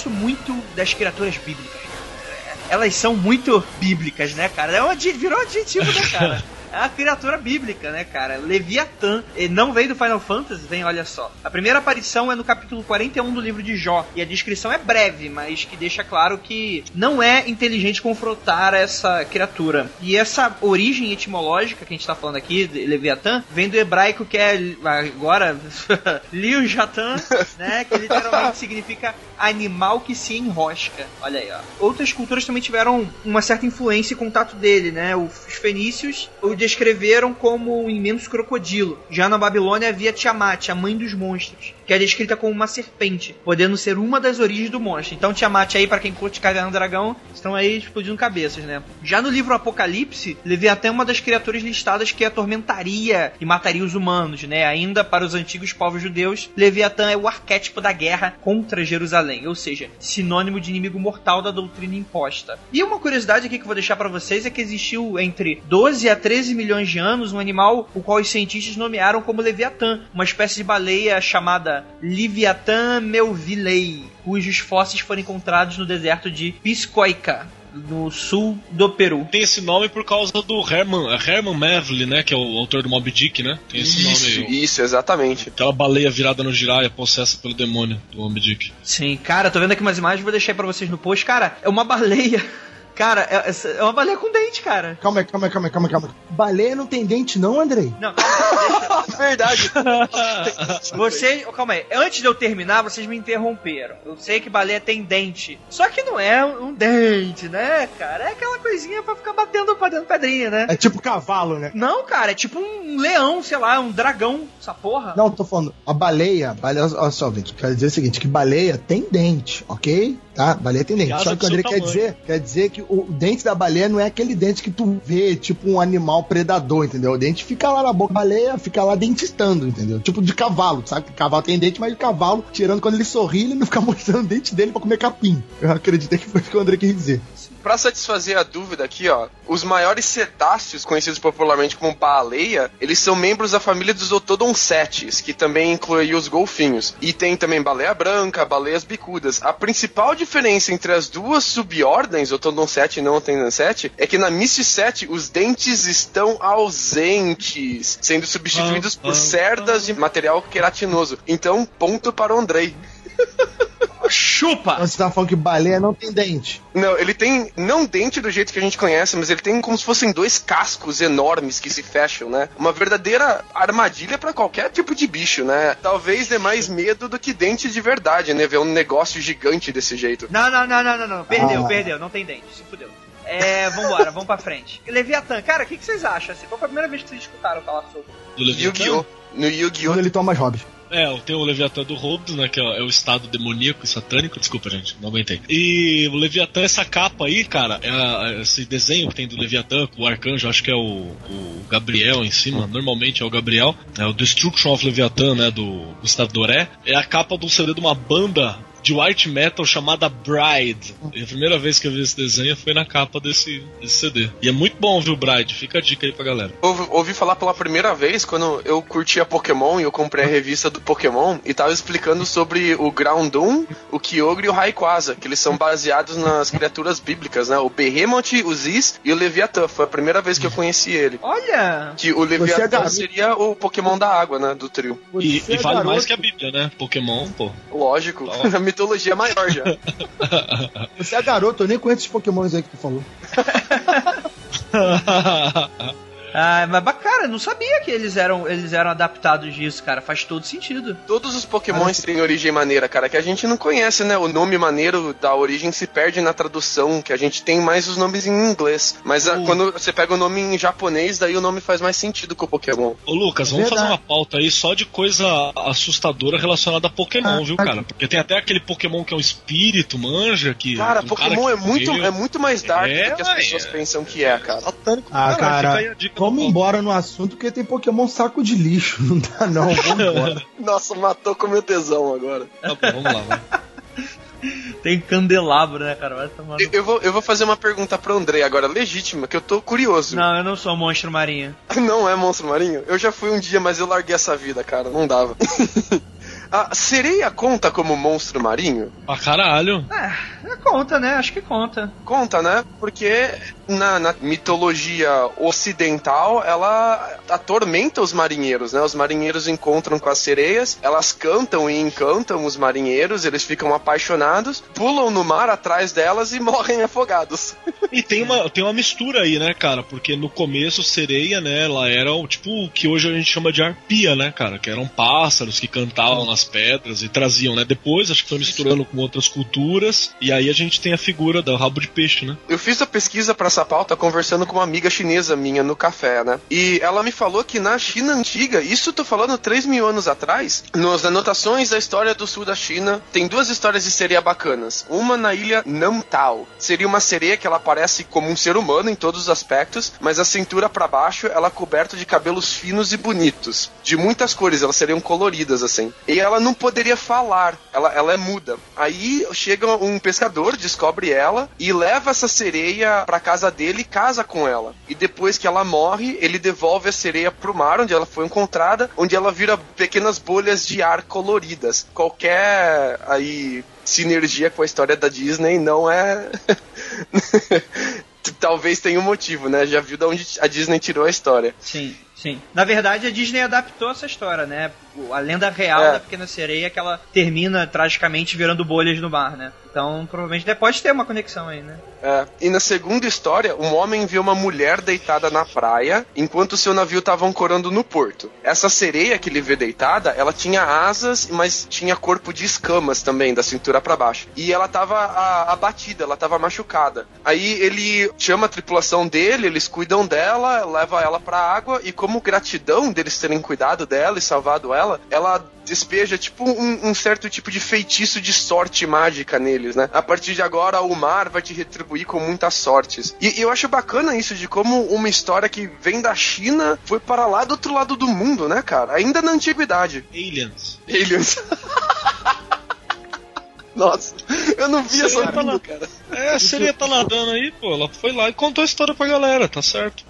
gosto muito das criaturas bíblicas. Elas são muito bíblicas, né, cara? É um virou um adjetivo, né, cara? [LAUGHS] É uma criatura bíblica, né, cara? Leviatã. Ele não veio do Final Fantasy, vem, olha só. A primeira aparição é no capítulo 41 do livro de Jó. E a descrição é breve, mas que deixa claro que não é inteligente confrontar essa criatura. E essa origem etimológica que a gente tá falando aqui, Leviatã, vem do hebraico que é agora [LAUGHS] Liu Jatan, né? Que literalmente significa animal que se enrosca. Olha aí, ó. Outras culturas também tiveram uma certa influência e contato dele, né? Os fenícios o descreveram como um imenso crocodilo. Já na Babilônia havia Tiamat, a mãe dos monstros, que é descrita como uma serpente, podendo ser uma das origens do monstro. Então Tiamat aí, para quem curte cagar no dragão, estão aí explodindo cabeças, né? Já no livro Apocalipse, Leviatã é uma das criaturas listadas que atormentaria e mataria os humanos, né? Ainda para os antigos povos judeus, Leviatã é o arquétipo da guerra contra Jerusalém, ou seja, sinônimo de inimigo mortal da doutrina imposta. E uma curiosidade aqui que eu vou deixar para vocês é que existiu entre 12 a 13 milhões de anos um animal o qual os cientistas nomearam como Leviatã, uma espécie de baleia chamada Leviathan melvillei, cujos fósseis foram encontrados no deserto de Piscoica, no sul do Peru. Tem esse nome por causa do Herman, Herman Melville, né? Que é o autor do Moby Dick, né? Tem esse Isso, nome aí. isso, exatamente. Aquela baleia virada no giraia, possessa pelo demônio do Moby Dick. Sim, cara, tô vendo aqui umas imagens, vou deixar aí pra vocês no post. Cara, é uma baleia. [LAUGHS] Cara, é, é uma baleia com dente, cara. Calma aí, calma aí, calma aí, calma aí, calma. Baleia não tem dente, não, Andrei? Não, calma, deixa. [LAUGHS] Verdade. [LAUGHS] Vocês, oh, calma aí, antes de eu terminar, vocês me interromperam. Eu sei que baleia tem dente. Só que não é um dente, né, cara? É aquela coisinha pra ficar batendo, batendo pedrinha, né? É tipo cavalo, né? Não, cara, é tipo um leão, sei lá, um dragão, essa porra. Não, tô falando, a baleia, baleia olha só, gente, quero dizer o seguinte, que baleia tem dente, ok? Tá? Baleia tem dente. Só que o André quer tamanho. dizer, quer dizer que o dente da baleia não é aquele dente que tu vê, tipo um animal predador, entendeu? O dente fica lá na boca. A baleia fica lá dentistando, entendeu? Tipo de cavalo, sabe? Que cavalo tem dente, mas o cavalo, tirando quando ele sorri, ele não fica [LAUGHS] mostrando o dente dele pra comer capim. Eu acreditei que foi o que o André quis dizer. Pra satisfazer a dúvida aqui, ó, os maiores cetáceos, conhecidos popularmente como baleia, eles são membros da família dos otodoncetes, que também inclui os golfinhos. E tem também baleia branca, baleias bicudas. A principal diferença entre as duas subordens, otodoncete e não otodoncete, é que na Mysticete os dentes estão ausentes, sendo substituídos por cerdas de material queratinoso. Então, ponto para o Andrei. [LAUGHS] Chupa! Você tá falando que baleia não tem dente. Não, ele tem não dente do jeito que a gente conhece, mas ele tem como se fossem dois cascos enormes que se fecham, né? Uma verdadeira armadilha pra qualquer tipo de bicho, né? Talvez dê mais medo do que dente de verdade, né? Ver um negócio gigante desse jeito. Não, não, não, não, não, não. Perdeu, Ah. perdeu. Não tem dente. Se fudeu. É, vambora, vamos pra frente. [LAUGHS] Leviatã, cara, o que, que vocês acham? Assim, qual foi a primeira vez que vocês escutaram falar sobre? Do. Yu-Gi-Oh! No Yu-Gi-Oh! Quando ele toma as hobbies. É, tem o Leviatã do Rhodes, né? Que é, é o estado demoníaco e satânico. Desculpa, gente, não aguentei. E o Leviatã, essa capa aí, cara, é é esse desenho que tem do Leviatã com o arcanjo, acho que é o, o Gabriel em cima, normalmente é o Gabriel. É o Destruction of Leviathan, né? Do Gustavo Doré. É a capa de um CD de uma banda de white metal chamada Bride. E a primeira vez que eu vi esse desenho foi na capa desse, desse CD. E é muito bom, viu, Bride? Fica a dica aí pra galera. Ouvi, ouvi falar pela primeira vez quando eu curtia Pokémon e eu comprei a revista do Pokémon e tava explicando sobre o Groundon, o Kyogre e o Rayquaza, que eles são baseados nas criaturas bíblicas, né? O Behemoth, o Ziz e o Leviatã. Foi a primeira vez que eu conheci ele. Olha! Que o é Leviatã garoto. seria o Pokémon da água, né? Do trio. E, Você e é vale garoto. mais que a Bíblia, né? Pokémon, pô. Lógico. Tá. [LAUGHS] a mitologia maior já. [LAUGHS] Você é garoto, eu nem conheço esses pokémons aí que tu falou. [LAUGHS] Ah, mas bacana, não sabia que eles eram, eles eram adaptados disso, cara. Faz todo sentido. Todos os Pokémons têm origem maneira, cara, que a gente não conhece, né? O nome maneiro da origem se perde na tradução, que a gente tem mais os nomes em inglês. Mas a- Uh. quando você pega o nome em japonês, daí o nome faz mais sentido com o Pokémon. Ô Lucas, vamos Verdade. fazer uma pauta aí só de coisa assustadora relacionada a Pokémon, Ah, viu, ah, cara? Porque tem até aquele Pokémon que é um espírito, manja, que. Cara, um Pokémon que é muito, é muito mais dark É, do que as pessoas é. pensam que é, cara. Satânico. Ah, fica aí cara, a dica vamos embora no assunto porque tem pokémon saco de lixo. [LAUGHS] Não dá não, vamos embora. [LAUGHS] Nossa, matou com meu tesão agora. Tá bom, vamos lá, vai. [LAUGHS] Tem candelabro, né, cara? Vai tomar no- Eu, eu vou, eu vou fazer uma pergunta pro André agora, legítima, que eu tô curioso. Não, eu não sou monstro marinho. Não é monstro marinho? Eu já fui um dia, mas eu larguei essa vida, cara. Não dava. A sereia conta como monstro marinho? Pra caralho. É, conta, né? Acho que conta. Conta, né? Porque na, na mitologia ocidental ela atormenta os marinheiros, né? Os marinheiros encontram com as sereias, elas cantam e encantam os marinheiros, eles ficam apaixonados, pulam no mar atrás delas e [LAUGHS] morrem afogados. E tem uma, tem uma mistura aí, né, cara? Porque no começo, sereia, né, ela era o tipo o que hoje a gente chama de arpia, né, cara? Que eram pássaros que cantavam nas pedras e traziam, né? Depois, acho que foi misturando com outras culturas. E aí a gente tem a figura do rabo de peixe, né? Eu fiz a pesquisa para essa pauta conversando com uma amiga chinesa minha no café, né? E ela me falou que na China antiga, isso eu tô falando 3 mil anos atrás, nas anotações da história do sul da China, tem duas histórias de sereia bacanas. Uma na ilha Namtao. Seria uma sereia que ela parece como um ser humano em todos os aspectos, mas a cintura para baixo ela é coberta de cabelos finos e bonitos. De muitas cores, elas seriam coloridas assim. E ela não poderia falar, ela, ela é muda. Aí chega um pescador, descobre ela e leva essa sereia pra casa dele e casa com ela. E depois que ela morre, ele devolve a sereia pro mar, onde ela foi encontrada, onde ela vira pequenas bolhas de ar coloridas. Qualquer aí sinergia com a história da Disney não é [LAUGHS] Talvez tenha um motivo, né? Já viu de onde a Disney tirou a história. Sim, sim. Na verdade, a Disney adaptou essa história, né? A lenda real É. da Pequena Sereia é que ela termina tragicamente virando bolhas no mar, né? Então, provavelmente pode ter uma conexão aí, né? É. E na segunda história, um homem vê uma mulher deitada na praia enquanto seu navio estava ancorando no porto. Essa sereia que ele vê deitada, ela tinha asas, mas tinha corpo de escamas também, da cintura para baixo. E ela tava a- abatida, ela tava machucada. Aí ele chama a tripulação dele, eles cuidam dela, leva ela pra água e como gratidão deles terem cuidado dela e salvado ela, ela despeja tipo um, um, certo tipo de feitiço de sorte mágica né? A partir de agora o mar vai te retribuir com muitas sortes. E, e eu acho bacana isso de como uma história que vem da China foi para lá do outro lado do mundo, né, cara? Ainda na antiguidade. Aliens. Aliens. [LAUGHS] Nossa, eu não vi essa tá cara. É, a sereia tá nadando aí, pô. Ela foi lá e contou a história pra galera, tá certo.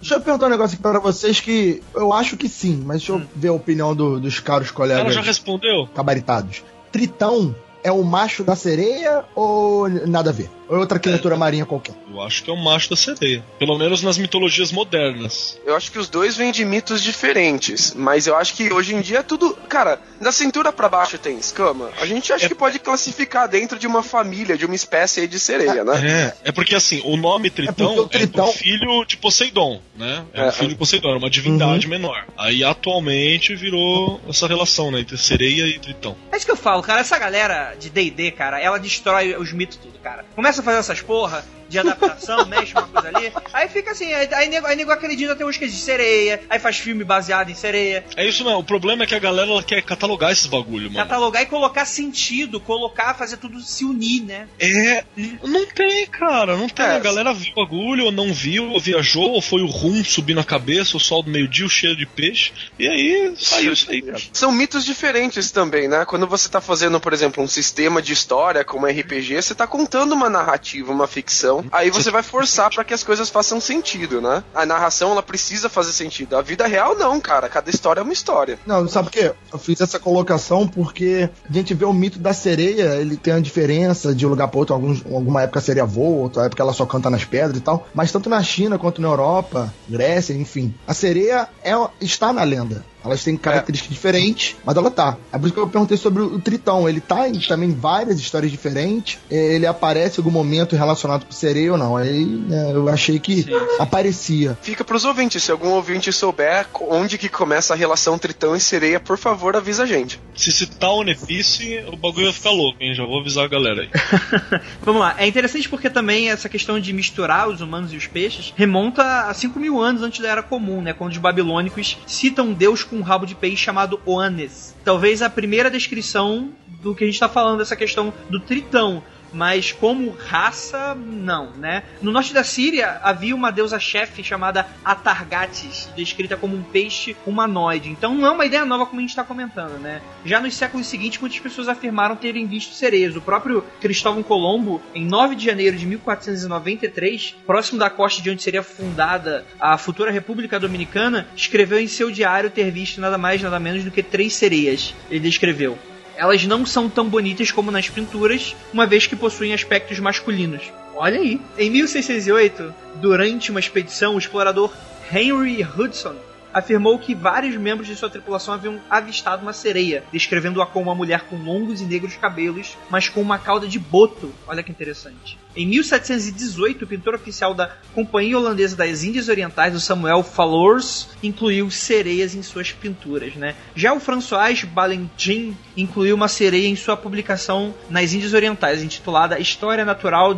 Deixa eu perguntar um negócio aqui pra vocês que eu acho que sim, mas deixa eu Hum. ver a opinião do- dos caros colegas Ela já respondeu? gabaritados. Tritão é o macho da sereia ou nada a ver? Ou é outra criatura marinha qualquer? Eu acho que é o macho da sereia. Pelo menos nas mitologias modernas. Eu acho que os dois vêm de mitos diferentes, mas eu acho que hoje em dia é tudo. Cara, da cintura pra baixo tem escama. A gente acha É- que pode classificar dentro de uma família, de uma espécie aí de sereia, né? É, é porque assim, o nome Tritão o Tritão- é pro filho de Poseidon, né? É, É, um filho de Poseidon, é uma divindade menor. Aí atualmente virou essa relação, né, entre sereia e Tritão. É isso que eu falo, cara. Essa galera de D&D, cara, ela destrói os mitos tudo, cara. Começa a fazer essas porra de adaptação, [LAUGHS] mexe uma coisa ali. Aí fica assim, aí, aí, nego, aí nego acredita até que é de sereia, aí faz filme baseado em sereia. É isso mesmo, o problema é que a galera ela quer catalogar esses bagulho, mano. Catalogar e colocar sentido, colocar, fazer tudo se unir, né? É, não tem, cara, não tem. É. A galera viu o bagulho, ou não viu, ou viajou, ou foi o rum subir na cabeça, o sol do meio-dia, o cheiro de peixe, e aí saiu isso aí, cara. São mitos diferentes também, né? Quando você tá fazendo, por exemplo, um sistema de história como RPG, você tá contando uma narrativa, uma ficção, aí você vai forçar pra que as coisas façam sentido, né? A narração, ela precisa fazer sentido. A vida real, não, cara. Cada história é uma história. Não, sabe por quê? Eu fiz essa colocação porque a gente vê o mito da sereia, ele tem a diferença de um lugar para outro. Alguns, alguma época a sereia voa, outra época ela só canta nas pedras e tal. Mas tanto na China quanto na Europa, Grécia, enfim, a sereia é, está na lenda. Elas têm características diferentes, mas ela tá. É por isso que eu perguntei sobre o Tritão. Ele tá em também várias histórias diferentes. É, Ele aparece em algum momento relacionado com sereia ou não. Aí né, eu achei que aparecia. Fica pros ouvintes. Se algum ouvinte souber onde que começa a relação tritão e sereia, por favor, avisa a gente. Se citar o One Piece, o bagulho vai ficar louco, hein? Já vou avisar a galera aí. [LAUGHS] Vamos lá, é interessante porque também essa questão de misturar os humanos e os peixes remonta a 5 mil anos antes da Era Comum, né? Quando os babilônicos citam deus com um rabo de peixe chamado Oanes. Talvez a primeira descrição do que a gente está falando, dessa questão do tritão. Mas como raça, não, né? No norte da Síria havia uma deusa-chefe chamada Atargates, descrita como um peixe humanoide. Então não é uma ideia nova como a gente está comentando, né? Já nos séculos seguintes, muitas pessoas afirmaram terem visto sereias. O próprio Cristóvão Colombo, em 9 de janeiro de 1493, próximo da costa de onde seria fundada a futura República Dominicana, escreveu em seu diário ter visto nada mais nada menos do que três sereias. Ele descreveu. Elas não são tão bonitas como nas pinturas, uma vez que possuem aspectos masculinos. Olha aí. Em 1608, durante uma expedição, o explorador Henry Hudson afirmou que vários membros de sua tripulação haviam avistado uma sereia, descrevendo-a como uma mulher com longos e negros cabelos, mas com uma cauda de boto. Olha que interessante. Em 1718, o pintor oficial da Companhia Holandesa das Índias Orientais, o Samuel Fallours, incluiu sereias em suas pinturas. Né? Já o François Balentin incluiu uma sereia em sua publicação nas Índias Orientais, intitulada História Natural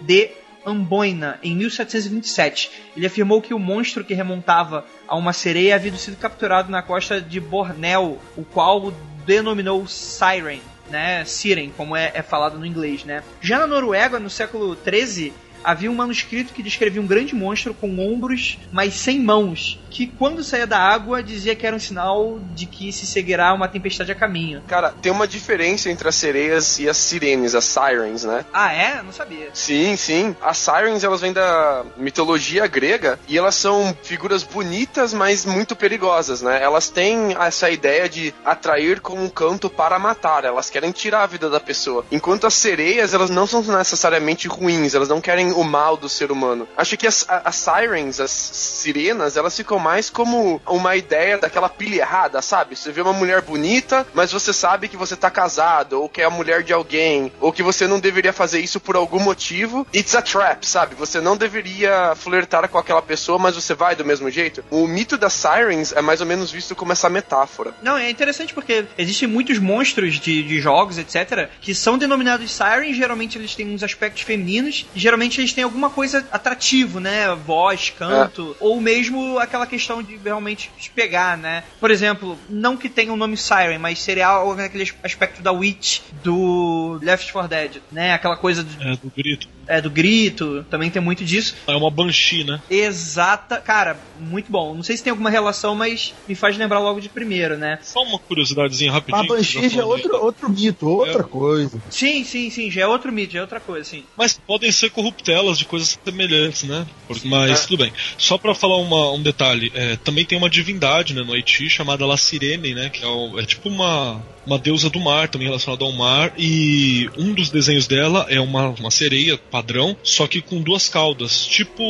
de Amboina, em 1727. Ele afirmou que o monstro que remontava a uma sereia havia sido capturado na costa de Bornéu, o qual denominou Siren, né? Siren, como é, é falado no inglês, né? Já na Noruega, no século XIII, havia um manuscrito que descrevia um grande monstro com ombros, mas sem mãos, que quando saía da água dizia que era um sinal de que se seguirá uma tempestade a caminho. Cara, tem uma diferença entre as sereias e as sirenes, as sirens, né? Ah, é? Não sabia. Sim, sim. As sirens, elas vêm da mitologia grega e elas são figuras bonitas, mas muito perigosas, né? Elas têm essa ideia de atrair com um canto para matar. Elas querem tirar a vida da pessoa. Enquanto as sereias, elas não são necessariamente ruins. Elas não querem o mal do ser humano. Acho que as, as sirens, as sirenas, elas ficam mais como uma ideia daquela pilha errada, sabe? Você vê uma mulher bonita, mas você sabe que você tá casado, ou que é a mulher de alguém, ou que você não deveria fazer isso por algum motivo. It's a trap, sabe? Você não deveria flertar com aquela pessoa, mas você vai do mesmo jeito. O mito das sirens é mais ou menos visto como essa metáfora. Não, é interessante porque existem muitos monstros de, de jogos, etc., que são denominados Sirens, geralmente eles têm uns aspectos femininos, e geralmente que eles têm alguma coisa atrativo, né? Voz, canto, ou mesmo aquela questão de realmente te pegar, né? Por exemplo, não que tenha o nome Siren, mas seria algo naquele aspecto da Witch do Left 4 Dead, né? Aquela coisa do, É, do grito. É, do grito, também tem muito disso. É uma Banshee, né? Exata, cara, muito bom. Não sei se tem alguma relação, mas me faz lembrar logo de primeiro, né? Só uma curiosidadezinha rapidinho. A Banshee já é aí. outro, outro mito, outra coisa. Sim, sim, sim, já é outro mito, já é outra coisa, sim. Mas podem ser corruptelas de coisas semelhantes, né? Por- Mas tudo bem. Só pra falar uma- um detalhe, é, também tem uma divindade né, no Haiti chamada La Sirene, né? Que é, o- é tipo uma, uma deusa do mar, também relacionada ao mar. E um dos desenhos dela é uma, uma sereia padrão, só que com duas caudas. Tipo,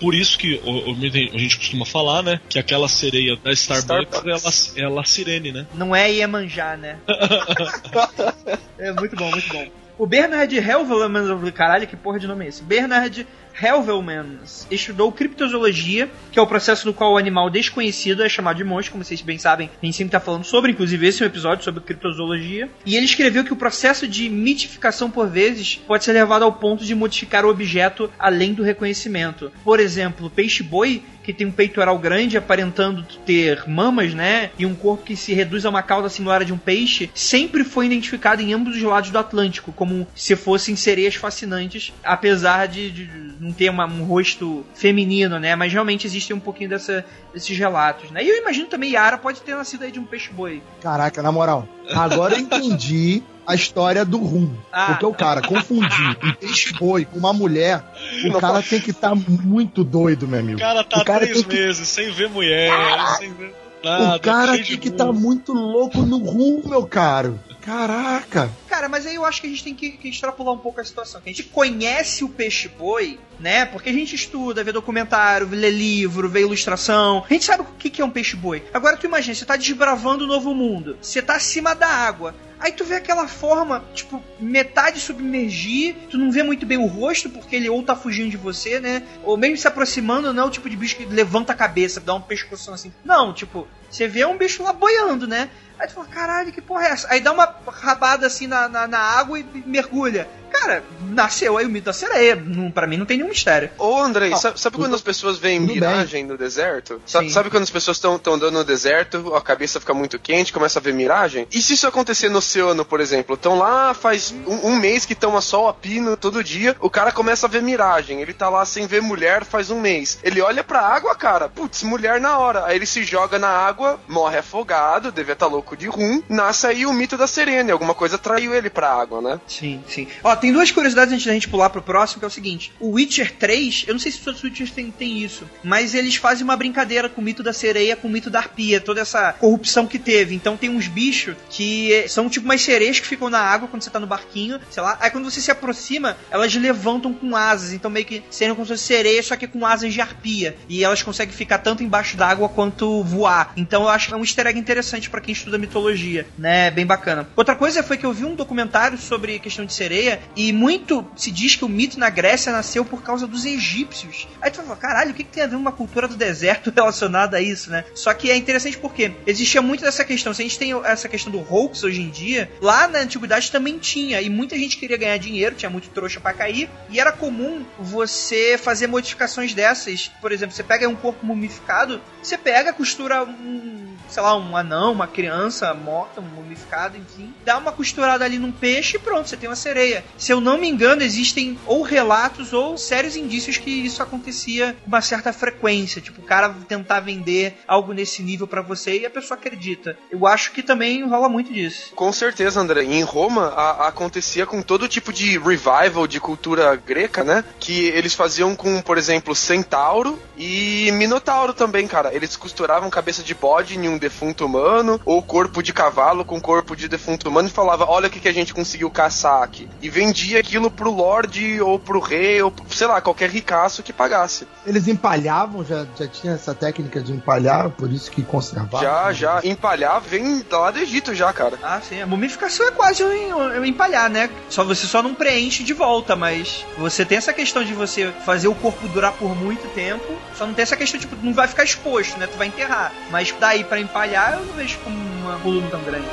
por isso que o- o- a gente costuma falar, né? Que aquela sereia da Starbucks, Starbucks. É, La, é Sirene, né? Não é Iemanjá, né? [LAUGHS] é muito bom, muito bom. O Bernard Helvelmans, caralho, que porra de nome é esse? Bernard Helvelmans estudou criptozoologia, que é o processo no qual o animal desconhecido é chamado de monstro, como vocês bem sabem, a gente sempre está falando sobre, inclusive esse é um episódio sobre criptozoologia. E ele escreveu que o processo de mitificação, por vezes, pode ser levado ao ponto de modificar o objeto além do reconhecimento. Por exemplo, o peixe-boi que tem um peitoral grande, aparentando ter mamas, né? E um corpo que se reduz a uma cauda similar a de um peixe, sempre foi identificado em ambos os lados do Atlântico, como se fossem sereias fascinantes, apesar de, de não ter uma- um rosto feminino, né? Mas realmente existe um pouquinho dessa, desses relatos, né? E eu imagino também Yara pode ter nascido aí de um peixe-boi. Caraca, na moral, agora eu entendi a história do rum. Ah. Porque o cara confundir um peixe-boi com uma mulher, o cara tem que estar muito doido, meu amigo. O cara tá O cara três que- meses sem ver mulher, sem ver nada. o cara tem que estar muito louco no rum, meu caro. Caraca. Cara, mas aí eu acho que a gente tem que, que extrapolar um pouco a situação. Que a gente conhece o peixe-boi, né? Porque a gente estuda, vê documentário, lê livro, vê ilustração. A gente sabe o que, que é um peixe-boi. Agora tu imagina, você tá desbravando o novo mundo. Você tá acima da água. Aí tu vê aquela forma, tipo, metade submergir, tu não vê muito bem o rosto, porque ele ou tá fugindo de você, né? Ou mesmo se aproximando, não é o tipo de bicho que levanta a cabeça, dá um pescoção assim. Não, tipo, você vê um bicho lá boiando, né? Aí tu fala, caralho, que porra é essa? Aí dá uma rabada assim na, na, na água e mergulha. Cara, nasceu aí o mito da sereia. Não, pra mim não tem nenhum mistério. Ô, Andrei, sabe, sabe quando as pessoas veem miragem no deserto? Sa- Sim. Sabe quando as pessoas estão andando no deserto, a cabeça fica muito quente, começa a ver miragem? E se isso acontecer no oceano, por exemplo? Estão lá faz um, um mês que toma sol a pino todo dia, o cara começa a ver miragem. Ele tá lá sem ver mulher faz um mês. Ele olha pra água, cara, putz, mulher na hora. Aí ele se joga na água, morre afogado, devia estar louco de rum. Nasce aí o mito da Serene, alguma coisa traiu ele pra água, né? Sim, sim. Ó, tem duas curiosidades antes da gente pular pro próximo, que é o seguinte. O Witcher 3, eu não sei se os Witchers têm, têm isso, mas eles fazem uma brincadeira com o mito da sereia, com o mito da arpia, toda essa corrupção que teve. Então tem uns bichos que são tipo umas sereias que ficam na água quando você tá no barquinho, sei lá. Aí quando você se aproxima, elas levantam com asas. Então meio que seriam como se fossem sereias, só que com asas de arpia. E elas conseguem ficar tanto embaixo d'água quanto voar. Então eu acho que é um easter egg interessante pra quem estuda mitologia, né? Bem bacana. Outra coisa foi que eu vi um documentário sobre questão de sereia e muito se diz que o mito na Grécia nasceu por causa dos egípcios. Aí tu fala, caralho, o que, que tem a ver uma cultura do deserto [LAUGHS] relacionada a isso, né? Só que é interessante porque existia muito dessa questão. Se a gente tem essa questão do hoax hoje em dia, lá na antiguidade também tinha. E muita gente queria ganhar dinheiro, tinha muito trouxa pra cair. E era comum você fazer modificações dessas. Por exemplo, você pega um corpo mumificado, você pega, costura um, sei lá, um anão, uma criança morta, um mumificado, enfim. Dá uma costurada ali num peixe e pronto, você tem uma sereia. Se eu não me engano, existem ou relatos ou sérios indícios que isso acontecia com uma certa frequência. Tipo, o cara tentar vender algo nesse nível pra você e a pessoa acredita. Eu acho que também rola muito disso. Com certeza, André. Em Roma a- acontecia com todo tipo de revival de cultura greca, né? Que eles faziam com, por exemplo, centauro e minotauro também, cara. Eles costuravam cabeça de bode em um defunto humano ou corpo de cavalo com corpo de defunto humano e falava: Olha o que, que a gente conseguiu caçar aqui. E vendia aquilo pro lorde ou pro rei ou sei lá, qualquer ricaço que pagasse. Eles empalhavam, já, já tinha essa técnica de empalhar, por isso que conservavam. Já, já. Empalhar vem lá do Egito já, cara. Ah, sim. A mumificação é quase um, um empalhar, né? Só você só não preenche de volta, mas você tem essa questão de você fazer o corpo durar por muito tempo. Só não tem essa questão, tipo, não vai ficar exposto, né? Tu vai enterrar. Mas daí pra empalhar, eu não vejo como um volume tão grande.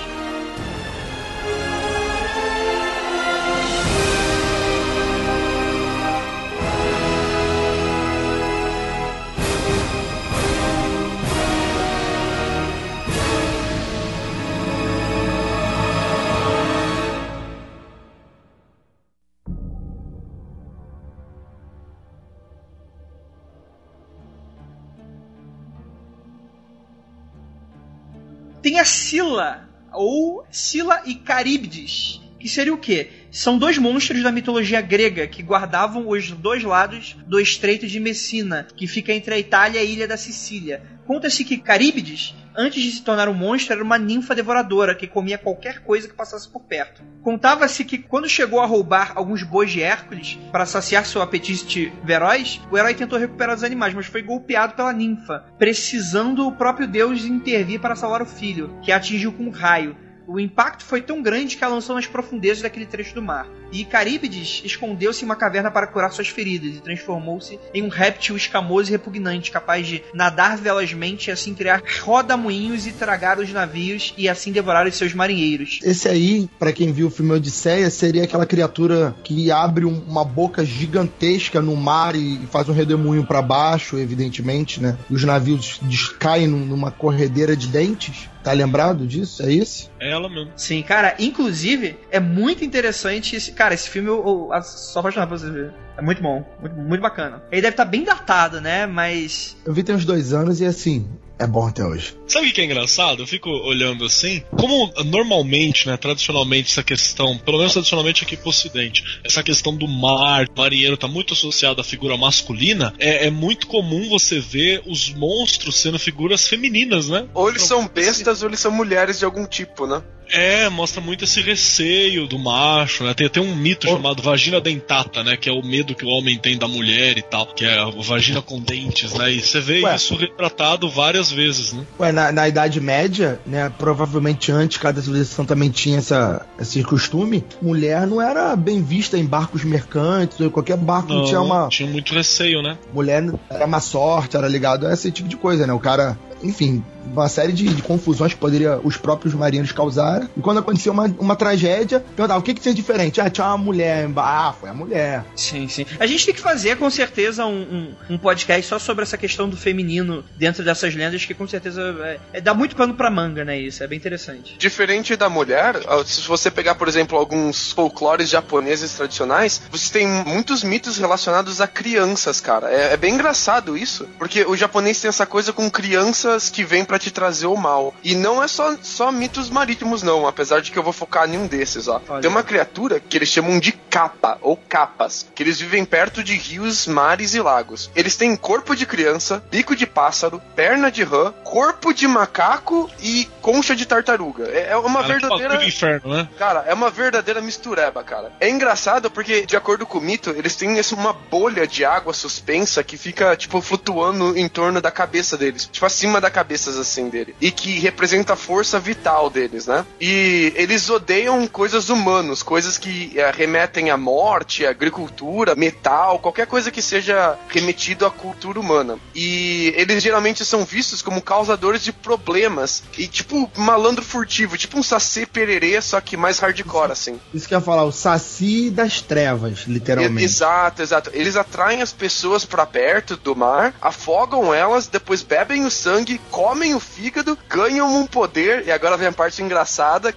Tem a Sila, ou Sila e Caríbides, que seria o quê? São dois monstros da mitologia grega que guardavam os dois lados do Estreito de Messina, que fica entre a Itália e a ilha da Sicília. Conta-se que Caríbides, antes de se tornar um monstro, era uma ninfa devoradora que comia qualquer coisa que passasse por perto. Contava-se que quando chegou a roubar alguns bois de Hércules para saciar seu apetite veroz, o herói tentou recuperar os animais, mas foi golpeado pela ninfa, precisando o próprio deus intervir para salvar o filho, que a atingiu com um raio. O impacto foi tão grande que a lançou nas profundezas daquele trecho do mar. E Caríbides escondeu-se em uma caverna para curar suas feridas e transformou-se em um réptil escamoso e repugnante, capaz de nadar velozmente e assim criar rodamuinhos e tragar os navios e assim devorar os seus marinheiros. Esse aí, pra quem viu o filme Odisseia, seria aquela criatura que abre um- uma boca gigantesca no mar e, e faz um redemoinho pra baixo, evidentemente, né? E os navios caem num- numa corredeira de dentes. Tá lembrado disso? É isso? É ela mesmo. Sim, cara, inclusive, é muito interessante esse. Cara, esse filme eu, eu, eu só apaixonado pra vocês verem. É muito bom, muito, muito bacana. Ele deve estar bem datado, né? Mas. Eu vi tem uns dois anos e assim, é bom até hoje. Sabe o que é engraçado? Eu fico olhando assim. Como normalmente, né, tradicionalmente, essa questão, pelo menos tradicionalmente aqui pro ocidente, essa questão do mar, marinheiro, tá muito associada à figura masculina, é, é muito comum você ver os monstros sendo figuras femininas, né? Ou eles são bestas ou eles são mulheres de algum tipo, né? É, mostra muito esse receio do macho, né? Tem até um mito Oh. chamado vagina dentata, né? Que é o medo que o homem tem da mulher e tal, que é a vagina com dentes, né? E você vê Ué. isso retratado várias vezes, né? Ué, na, na Idade Média, né? Provavelmente antes cada civilização também tinha essa, esse costume. Mulher não era bem vista em barcos mercantes ou qualquer barco que tinha uma. tinha muito receio, né? Mulher era má sorte, era ligado a esse tipo de coisa, né? O cara, enfim, uma série de, de confusões que poderia os próprios marinheiros causar. E quando acontecia uma, uma tragédia, perguntava o que que tinha de diferente? Ah, tinha uma mulher. Ah, foi a mulher. Sim, sim. A gente tem que fazer, com certeza, um, um, um podcast só sobre essa questão do feminino dentro dessas lendas, que com certeza é, é- dá muito pano pra manga, né? Isso é bem interessante. Diferente da mulher, se você pegar, por exemplo, alguns folclores japoneses tradicionais, você tem muitos mitos relacionados a crianças, cara. É, é bem engraçado isso, porque o japonês tem essa coisa com crianças que vêm pra te trazer o mal. E não é só, só mitos marítimos, não, apesar de que eu vou focar em um desses, ó. Olha. Tem uma criatura que eles chamam de capa, ou capas, que eles vivem perto de rios, mares e lagos. Eles têm corpo de criança, bico de pássaro, perna de rã, corpo de macaco e concha de tartaruga. É, é uma Cara, verdadeira. inferno, né? Cara, é uma verdadeira mistureba, cara. É engraçado porque, de acordo com o mito, eles têm esse- uma bolha de água suspensa que fica, tipo, flutuando em torno da cabeça deles. Tipo, acima da cabeça, assim, dele. E que representa a força vital deles, né? E eles odeiam coisas humanas, coisas que eh, remetem à morte, à agricultura, metal, qualquer coisa que seja remetido à cultura humana. E eles geralmente são vistos como causadores de problemas. E, tipo, malandro furtivo, tipo um saci pererê, só que mais hardcore, assim. Isso que eu ia falar, o Saci das Trevas, literalmente. Exato, exato. Eles atraem as pessoas pra perto do mar, afogam elas, depois bebem o sangue, comem o fígado, ganham um poder, e agora vem a parte engraçada.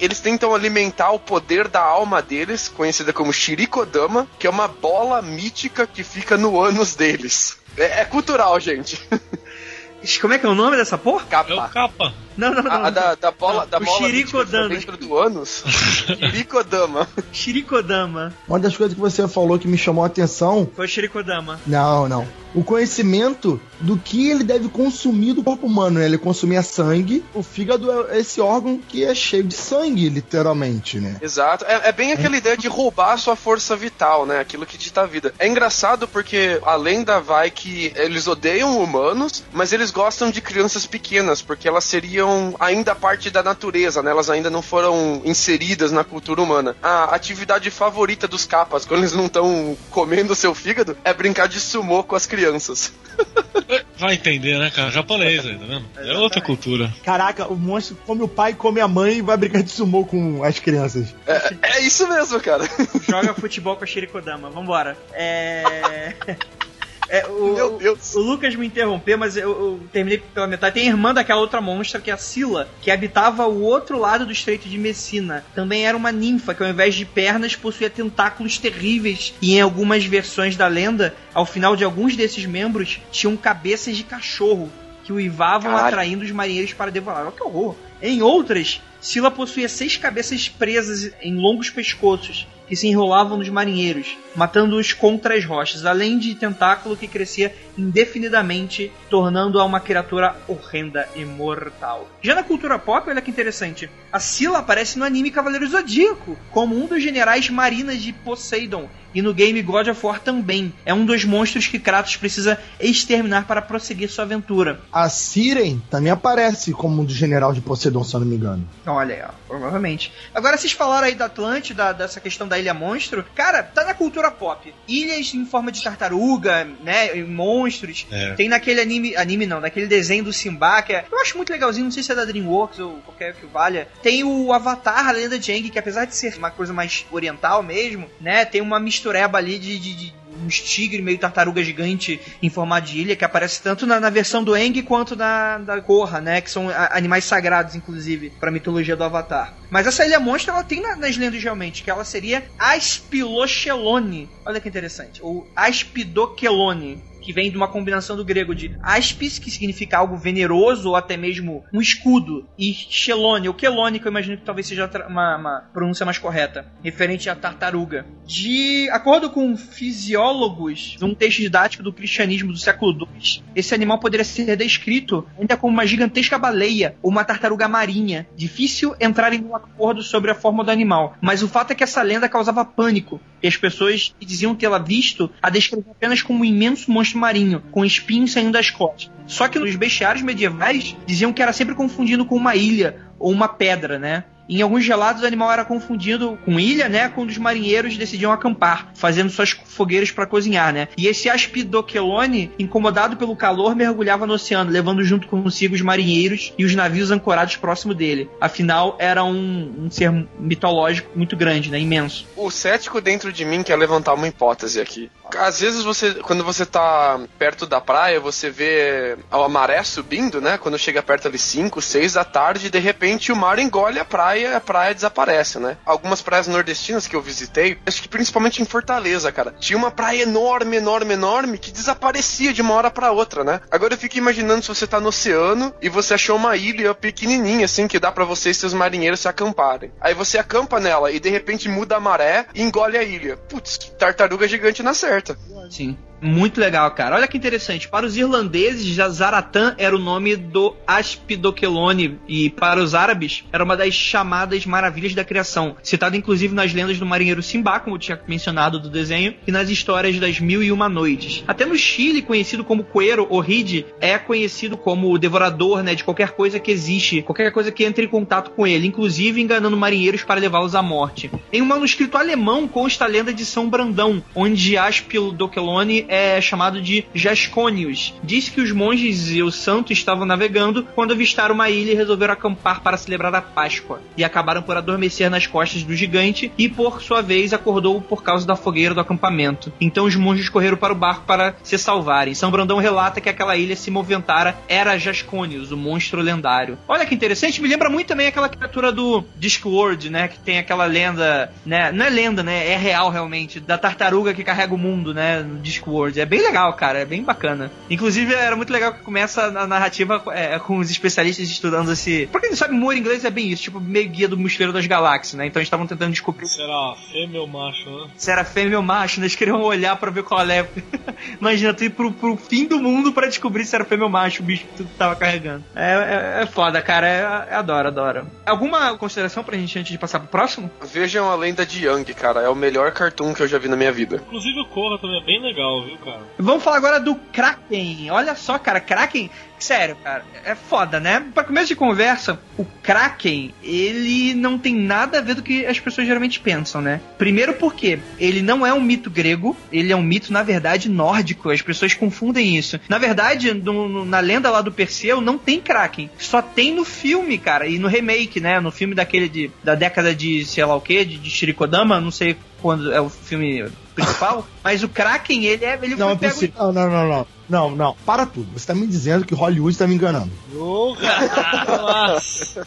Eles tentam alimentar o poder da alma deles, conhecida como Shirikodama, que é uma bola mítica que fica no ânus deles. É, é cultural, gente. [LAUGHS] Como é que é o nome dessa porra? É o Capa. Não, não, não. A, a da, da bola, da O bola Shirikodama. dentro do ânus. [LAUGHS] Shirikodama. Shirikodama. Uma das coisas que você falou que me chamou a atenção. Foi o Shirikodama. Não, não. O conhecimento do que ele deve consumir do corpo humano, né? Ele consumia sangue. O fígado é esse órgão que é cheio de sangue, literalmente, né? Exato. É, é bem aquela ideia de roubar a sua força vital, né? Aquilo que te dá vida. É engraçado porque a lenda vai que eles odeiam humanos, mas eles gostam de crianças pequenas, porque elas seriam ainda parte da natureza, né? Elas ainda não foram inseridas na cultura humana. A atividade favorita dos capas, quando eles não estão comendo seu fígado, é brincar de sumô com as crianças. [LAUGHS] Vai entender, né, cara? Japonês aí, tá vendo? É outra cultura. Caraca, o monstro come o pai, come a mãe e vai brincar de sumô com as crianças. É, é isso mesmo, cara. Joga futebol com a Shirikodama. Vambora. É. [LAUGHS] É, o, [LAUGHS] Meu Deus. O, o Lucas me interrompeu, mas eu, eu terminei pela metade. Tem a irmã daquela outra monstra, que é a Sila, que habitava o outro lado do Estreito de Messina. Também era uma ninfa, que ao invés de pernas possuía tentáculos terríveis. E em algumas versões da lenda, ao final de alguns desses membros, tinham cabeças de cachorro. que uivavam Caralho. atraindo os marinheiros para devorar. Olha que horror! Em outras, Sila possuía seis cabeças presas em longos pescoços que se enrolavam nos marinheiros, matando-os contra as rochas, além de tentáculo que crescia indefinidamente, tornando-a uma criatura horrenda e mortal. Já na cultura pop, olha que interessante, a Sila aparece no anime Cavaleiro Zodíaco, como um dos generais marinas de Poseidon, e no game God of War também. É um dos monstros que Kratos precisa exterminar para prosseguir sua aventura. A Siren também aparece como um do general de Poseidon, se eu não me engano. Olha aí, ó, provavelmente. Agora, vocês falaram aí da Atlântida, dessa questão da Ilha Monstro. Cara, tá na cultura pop. Ilhas em forma de tartaruga, né? Monstros. É. Tem naquele anime. Anime não, naquele desenho do Simba, que é, eu acho muito legalzinho, não sei se é da Dreamworks ou qualquer que valha. Tem o Avatar, a lenda de Aang, que apesar de ser uma coisa mais oriental mesmo, né? Tem uma mistureba ali de. de, de uns tigres meio tartaruga gigante em formato de ilha que aparece tanto na, na versão do Aang quanto na da Korra, né? Que são a- animais sagrados, inclusive, pra mitologia do Avatar. Mas essa ilha monstro ela tem na- nas lendas realmente, que ela seria Aspilochelone. Olha que interessante. Ou Aspidokelone. Que vem de uma combinação do grego de aspis, que significa algo veneroso, ou até mesmo um escudo, e chelone, ou quelone, que eu imagino que talvez seja uma, uma pronúncia mais correta, referente à tartaruga. De acordo com fisiólogos, num texto didático do cristianismo do século II, esse animal poderia ser descrito ainda como uma gigantesca baleia ou uma tartaruga marinha. Difícil entrar em um acordo sobre a forma do animal, mas o fato é que essa lenda causava pânico e as pessoas que diziam tê-la visto a descrever apenas como um imenso monstro marinho, com espinhos saindo das costas. Só que nos bestiários medievais diziam que era sempre confundido com uma ilha ou uma pedra, né? Em alguns relatos, o animal era confundido com ilha, né? Quando os marinheiros decidiam acampar, fazendo suas fogueiras para cozinhar, né? E esse Aspidokelone, incomodado pelo calor, mergulhava no oceano, levando junto consigo os marinheiros e os navios ancorados próximo dele. Afinal, era um, um ser mitológico muito grande, né? Imenso. O cético dentro de mim quer levantar uma hipótese aqui. Às vezes você, quando você tá perto da praia, você vê a maré subindo, né? Quando chega perto ali 5, 6 da tarde, de repente o mar engole a praia a praia desaparece, né? Algumas praias nordestinas que eu visitei, acho que principalmente em Fortaleza, cara, tinha uma praia enorme, enorme, enorme que desaparecia de uma hora pra outra, né? Agora eu fico imaginando se você tá no oceano e você achou uma ilha pequenininha, assim, que dá pra você e seus marinheiros se acamparem. Aí você acampa nela e de repente muda a maré e engole a ilha. Putz, tartaruga gigante na certa. Sim. Muito legal, cara. Olha que interessante. Para os irlandeses, já Zaratan era o nome do Aspidokelone e para os árabes era uma das chamadas maravilhas da criação, citado inclusive nas lendas do marinheiro Simba, como eu tinha mencionado do desenho, e nas histórias das Mil e Uma Noites. Até no Chile, conhecido como Cuero ou Ride, é conhecido como o devorador, né, de qualquer coisa que existe, qualquer coisa que entre em contato com ele, inclusive enganando marinheiros para levá-los à morte. Em um manuscrito alemão consta a lenda de São Brandão, onde Aspidokelone é chamado de Jasconius. Diz que os monges e o santo estavam navegando quando avistaram uma ilha e resolveram acampar para celebrar a Páscoa. E acabaram por adormecer nas costas do gigante e, por sua vez, acordou por causa da fogueira do acampamento. Então os monges correram para o barco para se salvarem. São Brandão relata que aquela ilha se movimentara era Jasconius, o monstro lendário. Olha que interessante, me lembra muito também aquela criatura do Discworld, né? Que tem aquela lenda, né? Não é lenda, né? É real realmente, da tartaruga que carrega o mundo, né? No Discworld. É bem legal, cara, é bem bacana. Inclusive, era muito legal que começa a narrativa é, com os especialistas estudando esse. Pra quem não sabe, humor em inglês é bem isso, tipo meio guia do mochileiro das galáxias, né? Então eles estavam tentando descobrir Será fêmea ou macho, né? se era fêmea ou macho, né? eles queriam olhar pra ver qual é. [LAUGHS] Imagina, tu ir pro, pro fim do mundo pra descobrir se era fêmea ou macho o bicho que tu tava carregando. É, é, é foda, cara, é, é adoro, adoro. Alguma consideração pra gente antes de passar pro próximo? Vejam a lenda de Young, cara. É o melhor cartoon que eu já vi na minha vida. Inclusive o Korra também é bem legal, cara? Vamos falar agora do Kraken. Olha só, cara, Kraken, sério, cara, é foda, né? Pra começo de conversa, o Kraken, ele não tem nada a ver do que as pessoas geralmente pensam, né? Primeiro porque ele não é um mito grego, ele é um mito, na verdade, nórdico. As pessoas confundem isso. Na verdade, no- no- na lenda lá do Perseu, não tem Kraken. Só tem no filme, cara, e no remake, né? No filme daquele de, da década de, sei lá o que, de, de Shirikodama, não sei quando é o filme principal, [LAUGHS] mas o Kraken, ele é. Ele Não, foi é pego. Não, não, não, não. Não, não. Para tudo. Você tá me dizendo que Hollywood tá me enganando. [LAUGHS] Nossa!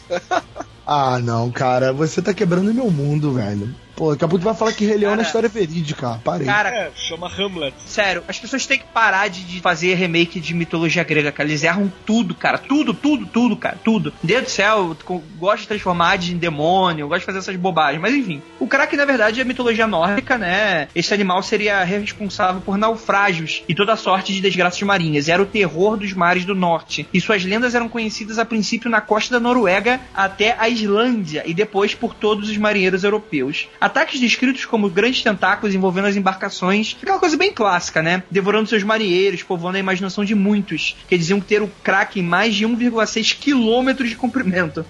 Ah, não, cara. Você tá quebrando meu mundo, velho. Pô, daqui a pouco tu vai falar que Rei Leão é história verídica. Parei. Cara, É, chama Hamlet. Sério, as pessoas têm que parar de, de fazer remake de mitologia grega, cara. Eles erram tudo, cara. Tudo, tudo, tudo, cara. Tudo. Deus do céu, gosta de transformar Hades em demônio, gosta de fazer essas bobagens. Mas enfim. O Kraken, na verdade, é mitologia nórdica, né? Esse animal seria responsável por naufrágios e toda sorte de desgraças marinhas. Era o terror dos mares do norte. E suas lendas eram conhecidas a princípio na costa da Noruega até a Islândia e depois por todos os marinheiros europeus. Ataques descritos como grandes tentáculos envolvendo as embarcações, aquela coisa bem clássica, né? Devorando seus marinheiros, povoando a imaginação de muitos, que diziam ter o Kraken mais de 1,6 quilômetros de comprimento.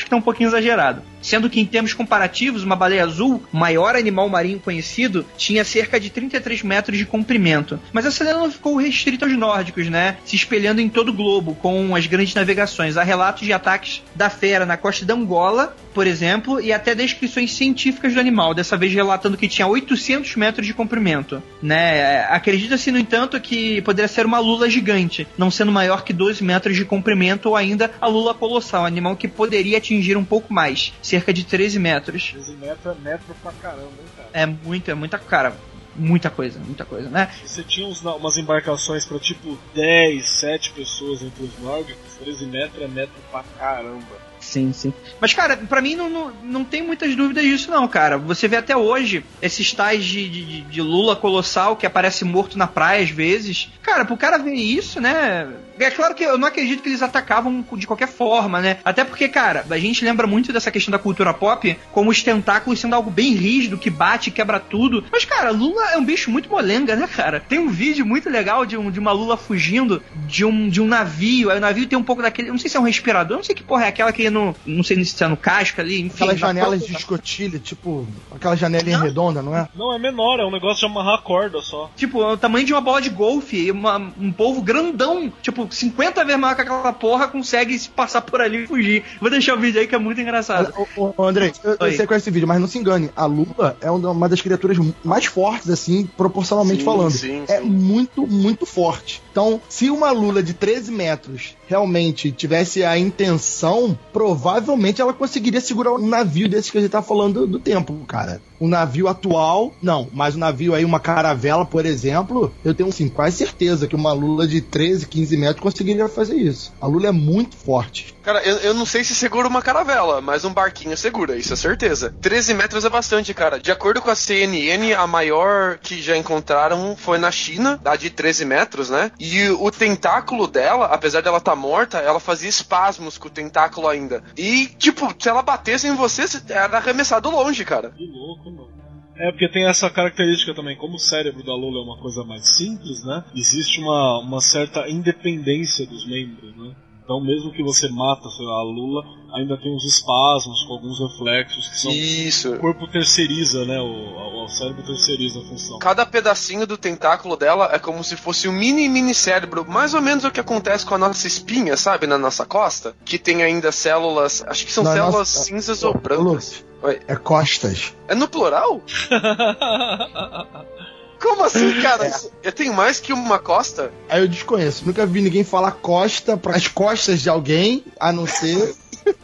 Acho que tá um pouquinho exagerado. Sendo que em termos comparativos, uma baleia azul, maior animal marinho conhecido, tinha cerca de 33 metros de comprimento. Mas essa lenda ficou restrita aos nórdicos, né? Se espelhando em todo o globo, com as grandes navegações. Há relatos de ataques da fera na costa da Angola, por exemplo, e até descrições científicas do animal, dessa vez relatando que tinha 800 metros de comprimento, né? Acredita-se, no entanto, que poderia ser uma lula gigante, não sendo maior que 12 metros de comprimento ou ainda a lula colossal, um animal que poderia atingir um pouco mais, cerca de 13 metros. 13 metros é metro pra caramba, hein, cara. É muito, é muita cara, muita coisa, muita coisa, né? Você tinha uns- umas embarcações pra tipo 10, 7 pessoas entre os nórdicos, 13 metros é metro pra caramba. Sim, sim. Mas, cara, pra mim não, não, não tem muitas dúvidas disso, não, cara. Você vê até hoje esses tais de, de, de Lula colossal que aparece morto na praia às vezes. Cara, pro cara ver isso, né? É claro que eu não acredito que eles atacavam de qualquer forma, né? Até porque, cara, a gente lembra muito dessa questão da cultura pop como os tentáculos sendo algo bem rígido, que bate, quebra tudo. Mas, cara, Lula é um bicho muito molenga, né, cara? Tem um vídeo muito legal de, um, de uma Lula fugindo de um, de um navio. Aí o navio tem um pouco daquele. Não sei se é um respirador, não sei que porra é aquela que é no. Não sei se é no casco ali, enfim. Aquelas janelas de escotilha, tipo, aquela janelinha redonda, não é? Não, é menor, é um negócio de amarrar a corda só. Tipo, é o tamanho de uma bola de golfe. Uma- um povo grandão, tipo, 50 vezes maior que aquela porra, consegue se passar por ali e fugir. Vou deixar o vídeo aí que é muito engraçado. Ô, André, eu, eu sei qual é esse vídeo, mas não se engane. A Lula é uma uma das criaturas mais fortes, assim, proporcionalmente Sim, falando. sim, é sim. muito, muito forte. Então, se uma Lula de 13 metros realmente tivesse a intenção, provavelmente ela conseguiria segurar um navio desse que a gente tá falando do, do tempo, cara. Um navio atual, não, mas um navio aí, uma caravela, por exemplo, eu tenho, assim, quase certeza que uma Lula de 13, 15 metros conseguiria fazer isso. A Lula é muito forte. Cara, eu, eu não sei se segura uma caravela, mas um barquinho segura, isso é certeza. 13 metros é bastante, cara. De acordo com a CNN, a maior que já encontraram foi na China, a de 13 metros, né? E o tentáculo dela, apesar dela estar morta, ela fazia espasmos com o tentáculo ainda. E, tipo, se ela batesse em você, você era arremessado longe, cara. Que louco, mano. É, porque tem essa característica também, como o cérebro da Lula é uma coisa mais simples, né? Existe uma, uma certa independência dos membros, né? Então, mesmo que você mata sei lá, a Lula, ainda tem uns espasmos com alguns reflexos que são. Isso. O corpo terceiriza, né? O, o, cérebro terceiriza a função. Cada pedacinho do tentáculo dela é como se fosse um mini mini cérebro, mais ou menos o que acontece com a nossa espinha, sabe, na nossa costa, que tem ainda células, acho que são Na células nossa- cinzas ou brancas. Oi. É costas. É no plural? [LAUGHS] Como assim, [LAUGHS] cara? Isso- Eu tenho mais que uma costa? Aí eu desconheço. Nunca vi ninguém falar costa para as costas de alguém, a não ser. [LAUGHS]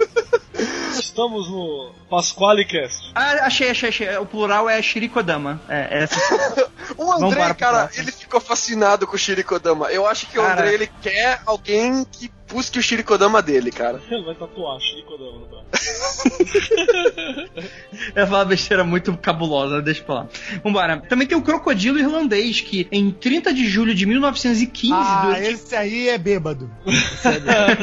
Estamos no Pasqualecast. Ah, achei, achei, achei. O plural é Shirikodama. É, é [LAUGHS] O André, cara, próximo. ele ficou fascinado com o Shirikodama. Eu acho que o. André, ele quer alguém que busque o Shirikodama dele, cara. Ele vai tatuar Chico da Onda. Ia falar besteira muito cabulosa, deixa pra lá. Vambora. Também tem o crocodilo irlandês, que em 30 de julho de 1915, Ah, durante, esse aí é [LAUGHS] bêbado.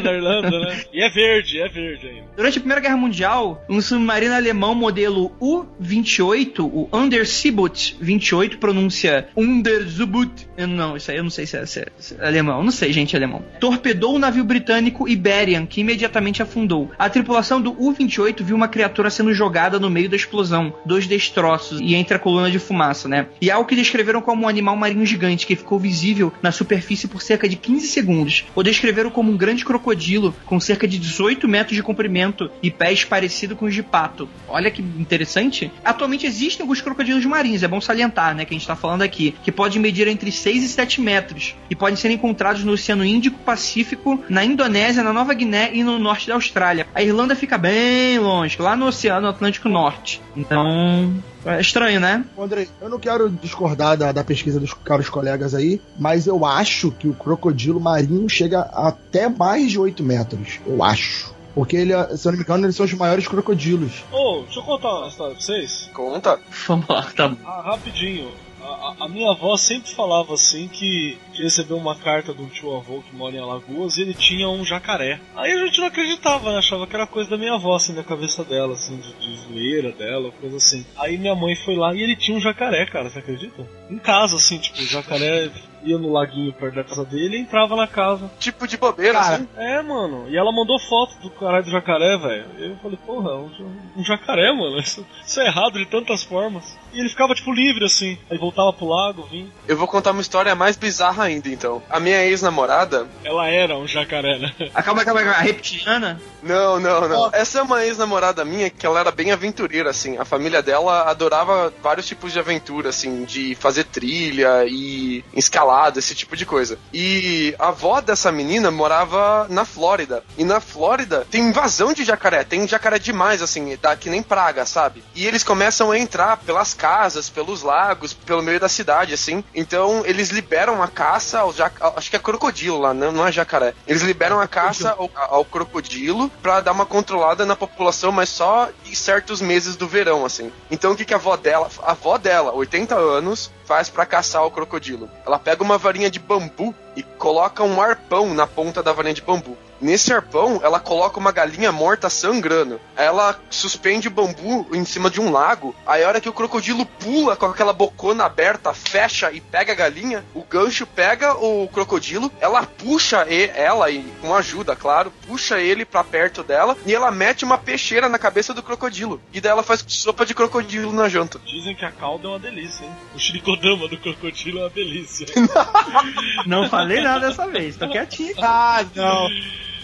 Na Irlanda, né? E é verde, é verde ainda. durante a Primeira Guerra Mundial, um submarino alemão modelo U-28, o Underseeboot 28, pronúncia Underseeboot. Não, isso aí eu não sei se é, se é- se é alemão. Não sei, gente, alemão. Torpedou o navio britânico Iberian, que imediatamente afundou. A tripulação do U-28 viu uma criatura sendo jogada no meio da explosão, dois destroços e entre a coluna de fumaça, né? E algo que descreveram como um animal marinho gigante que ficou visível na superfície por cerca de 15 segundos. Ou descreveram como um grande crocodilo com cerca de 18 metros de comprimento e pés parecido com os de pato. Olha que interessante. Atualmente existem alguns crocodilos marinhos, é bom salientar, né, que a gente tá falando aqui, que podem medir entre 6 e 7 metros e podem ser encontrados no Oceano Índico, Pacífico, na Indonésia, na Nova Guiné e no norte da Austrália. A Irlanda fica bem longe, lá no Oceano Atlântico Norte. Então, é estranho, né? Andrei, eu não quero discordar da, da, pesquisa dos caros colegas aí, mas eu acho que o crocodilo marinho chega até mais de 8 metros. Eu acho. Porque ele, se eu não me engano, eles são os maiores crocodilos. Ô, oh, deixa eu contar uma história pra vocês. Conta. Vamos lá, tá. Ah, rapidinho. A, minha avó sempre falava assim que, recebeu uma carta do tio avô que mora em Alagoas e ele tinha um jacaré. Aí a gente não acreditava, né? Achava que era coisa da minha avó, assim, da cabeça dela, assim, de, de zoeira dela, coisa assim. Aí minha mãe foi lá e ele tinha um jacaré, cara, você acredita? Em casa, assim, tipo, jacaré ia no laguinho perto da casa dele e entrava na casa. Tipo de bobeira, Cara, assim? É, mano. E ela mandou foto do caralho do jacaré, velho. Eu falei, porra, um, um jacaré, mano. [LAUGHS] Isso, isso, é errado de tantas formas. E ele ficava, tipo, livre, assim. Aí voltava pro lago, vinha. Eu vou contar uma história mais bizarra ainda, então. A minha ex-namorada. Ela era um jacaré, né? [LAUGHS] Acaba, acaba, acaba. A reptiliana? Não, não, não. Oh. Essa é uma ex-namorada minha que ela era bem aventureira, assim. A família dela adorava vários tipos de aventura, assim, de fazer trilha e esse tipo de coisa. E a avó dessa menina morava na Flórida. E na Flórida tem invasão de jacaré. Tem jacaré demais, assim, dá que nem praga, sabe? E eles começam a entrar pelas casas, pelos lagos, pelo meio da cidade, assim. Então eles liberam a caça ao jac... acho que é crocodilo lá, não, não é jacaré. Eles liberam a caça ao, ao crocodilo para dar uma controlada na população, mas só em certos meses do verão, assim. Então o que, que a avó dela, a avó dela, 80 anos, faz para caçar o crocodilo? Ela pega uma varinha de bambu e coloca um arpão na ponta da varinha de bambu. Nesse arpão, ela coloca uma galinha morta sangrando. Ela suspende o bambu em cima de um lago. Aí, a hora que o crocodilo pula com aquela bocona aberta, fecha e pega a galinha, o gancho pega o crocodilo, ela puxa ele, ela, e com ajuda, claro, puxa ele pra perto dela e ela mete uma peixeira na cabeça do crocodilo. E daí ela faz sopa de crocodilo na janta. Dizem que a calda é uma delícia, hein? O shirikodama do crocodilo é uma delícia. [LAUGHS] Não falei nada dessa vez, tô quietinho. Ah, não.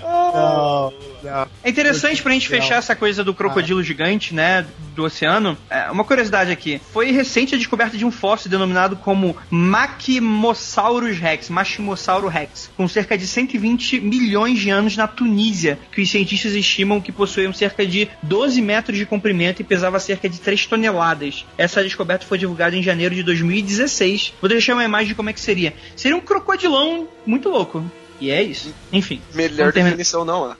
Não, não. É interessante pra gente fechar essa coisa do crocodilo gigante, né, do oceano. É, uma curiosidade aqui. Foi recente a descoberta de um fóssil denominado como Machimosaurus rex, Machimossauro rex, com cerca de 120 milhões de anos na Tunísia, que os cientistas estimam que possuíam cerca de 12 metros de comprimento e pesava cerca de 3 toneladas. Essa descoberta foi divulgada em janeiro de 2016. Vou deixar uma imagem de como é que seria. Seria um crocodilão muito louco. E é isso. Enfim. Melhor definição não há.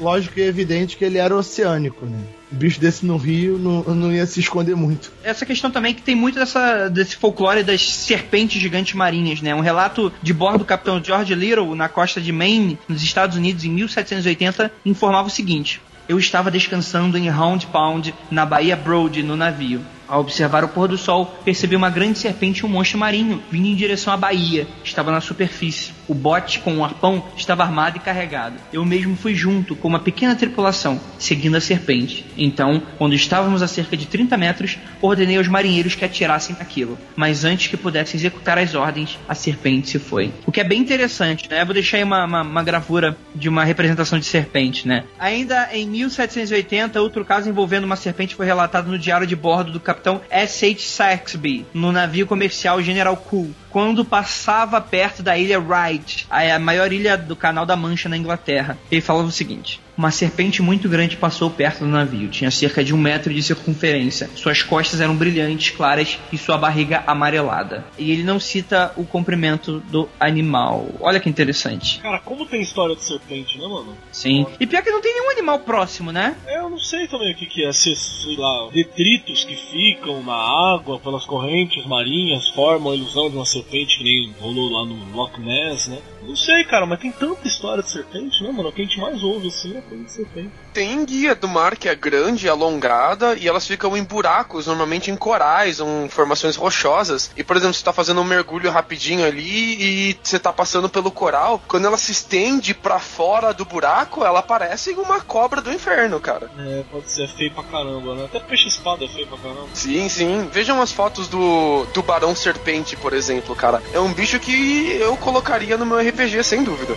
Lógico e evidente que ele era oceânico, né? Um bicho desse no rio não, não ia se esconder muito. Essa questão também que tem muito dessa, desse folclore das serpentes gigantes marinhas, né? Um relato de bordo do capitão George Little na costa de Maine, nos Estados Unidos, em 1780, informava o seguinte: Eu estava descansando em Round Pound, na Baía Broad, no navio. Ao observar o pôr do sol, percebi uma grande serpente e um monstro marinho vindo em direção à baía. Estava na superfície. O bote com o arpão estava armado e carregado. Eu mesmo fui junto com uma pequena tripulação, seguindo a serpente. Então, quando estávamos a cerca de 30 metros, ordenei aos marinheiros que atirassem aquilo. Mas antes que pudessem executar as ordens, a serpente se foi. O que é bem interessante, né? Eu vou deixar aí uma, uma, uma gravura de uma representação de serpente, né? Ainda em 1780, outro caso envolvendo uma serpente foi relatado no diário de bordo do capitão S.H. Saxby no navio comercial General Cool, quando passava perto da ilha Wright, a maior ilha do Canal da Mancha na Inglaterra. Ele falava o seguinte: uma serpente muito grande passou perto do navio. Tinha cerca de um metro de circunferência. Suas costas eram brilhantes, claras e sua barriga amarelada. E ele não cita o comprimento do animal. Olha que interessante. Cara, como tem história de serpente, né, mano? Sim. E pior que não tem nenhum animal próximo, né? É, eu não sei também o que, que é. Se, sei lá, detritos que ficam na água pelas correntes marinhas formam a ilusão de uma serpente que nem rolou lá no Loch Ness, né? Não sei, cara, mas tem tanta história de serpente, né, mano? O que a gente mais ouve assim é coisa de serpente. Tem guia do mar que é grande, alongada, e elas ficam em buracos, normalmente em corais, em formações rochosas. E, por exemplo, você tá fazendo um mergulho rapidinho ali e você tá passando pelo coral, quando ela se estende para fora do buraco, ela parece uma cobra do inferno, cara. É, pode ser feio pra caramba, né? Até peixe-espada é feio pra caramba. Sim, sim. Vejam as fotos do tubarão serpente, por exemplo, cara. É um bicho que eu colocaria no meu RPG, sem dúvida.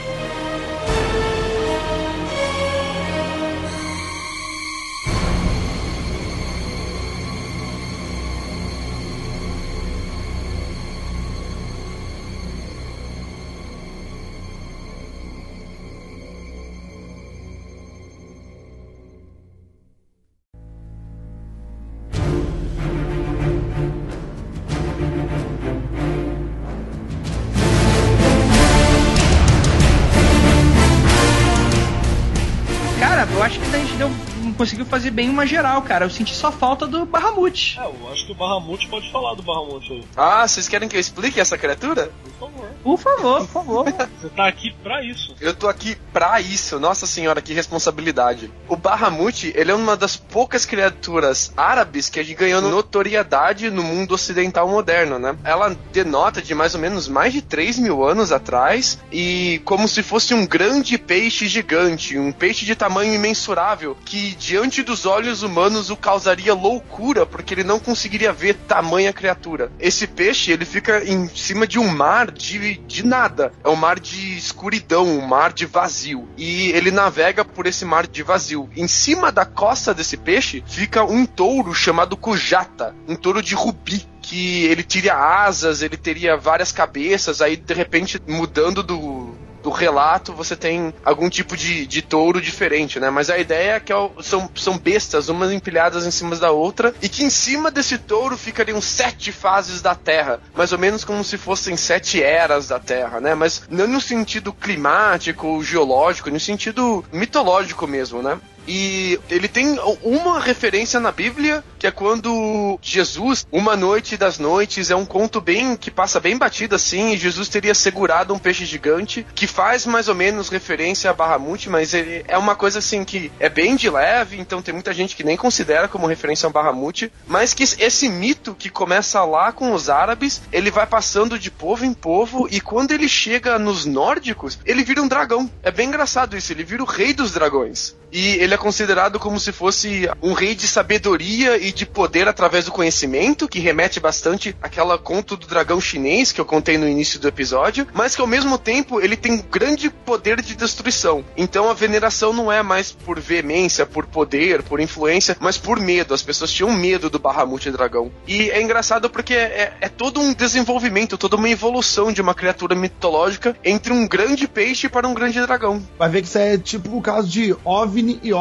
Bem uma geral, cara. Eu senti só falta do Bahamut. É, eu acho que o Bahamut pode falar do Bahamut aí. Ah, vocês querem que eu explique essa criatura? Por favor. Por favor, por favor. [LAUGHS] Você tá aqui pra isso. Eu tô aqui pra isso, nossa senhora, que responsabilidade. O Bahamut, ele é uma das poucas criaturas árabes que ganhou notoriedade no mundo ocidental moderno, né? Ela denota de mais ou menos mais de 3 mil anos atrás e como se fosse um grande peixe gigante, um peixe de tamanho imensurável que diante dos olhos humanos o causaria loucura porque ele não conseguiria ver tamanha criatura. Esse peixe, ele fica em cima de um mar de, de nada. É um mar de escuridão, um mar de vazio. E ele navega por esse mar de vazio. Em cima da costa desse peixe fica um touro chamado Kujata, um touro de rubi que ele teria asas, ele teria várias cabeças, aí de repente mudando do, do relato você tem algum tipo de, de touro diferente, né? Mas a ideia é que é são, são bestas, umas empilhadas em cima da outra, e que em cima desse touro ficariam sete fases da Terra, mais ou menos como se fossem sete eras da Terra, né? Mas não no sentido climático geológico, no sentido mitológico mesmo, né? E ele tem uma referência na Bíblia, que é quando Jesus, uma noite das noites, é um conto bem que passa bem batido assim, e Jesus teria segurado um peixe gigante, que faz mais ou menos referência a Bahamut, mas ele é uma coisa assim que é bem de leve, então tem muita gente que nem considera como referência a Bahamut, mas que esse mito que começa lá com os árabes, ele vai passando de povo em povo, e quando ele chega nos nórdicos, ele vira um dragão. É bem engraçado isso, ele vira o rei dos dragões. E ele é considerado como se fosse um rei de sabedoria e de poder através do conhecimento, que remete bastante àquela conto do dragão chinês que eu contei no início do episódio, mas que ao mesmo tempo ele tem grande poder de destruição. Então a veneração não é mais por veemência, por poder, por influência, mas por medo. As pessoas tinham medo do Bahamut dragão. E é engraçado porque é, é todo um desenvolvimento, toda uma evolução de uma criatura mitológica entre um grande peixe para um grande dragão. Vai ver que isso é tipo o caso de OVNI e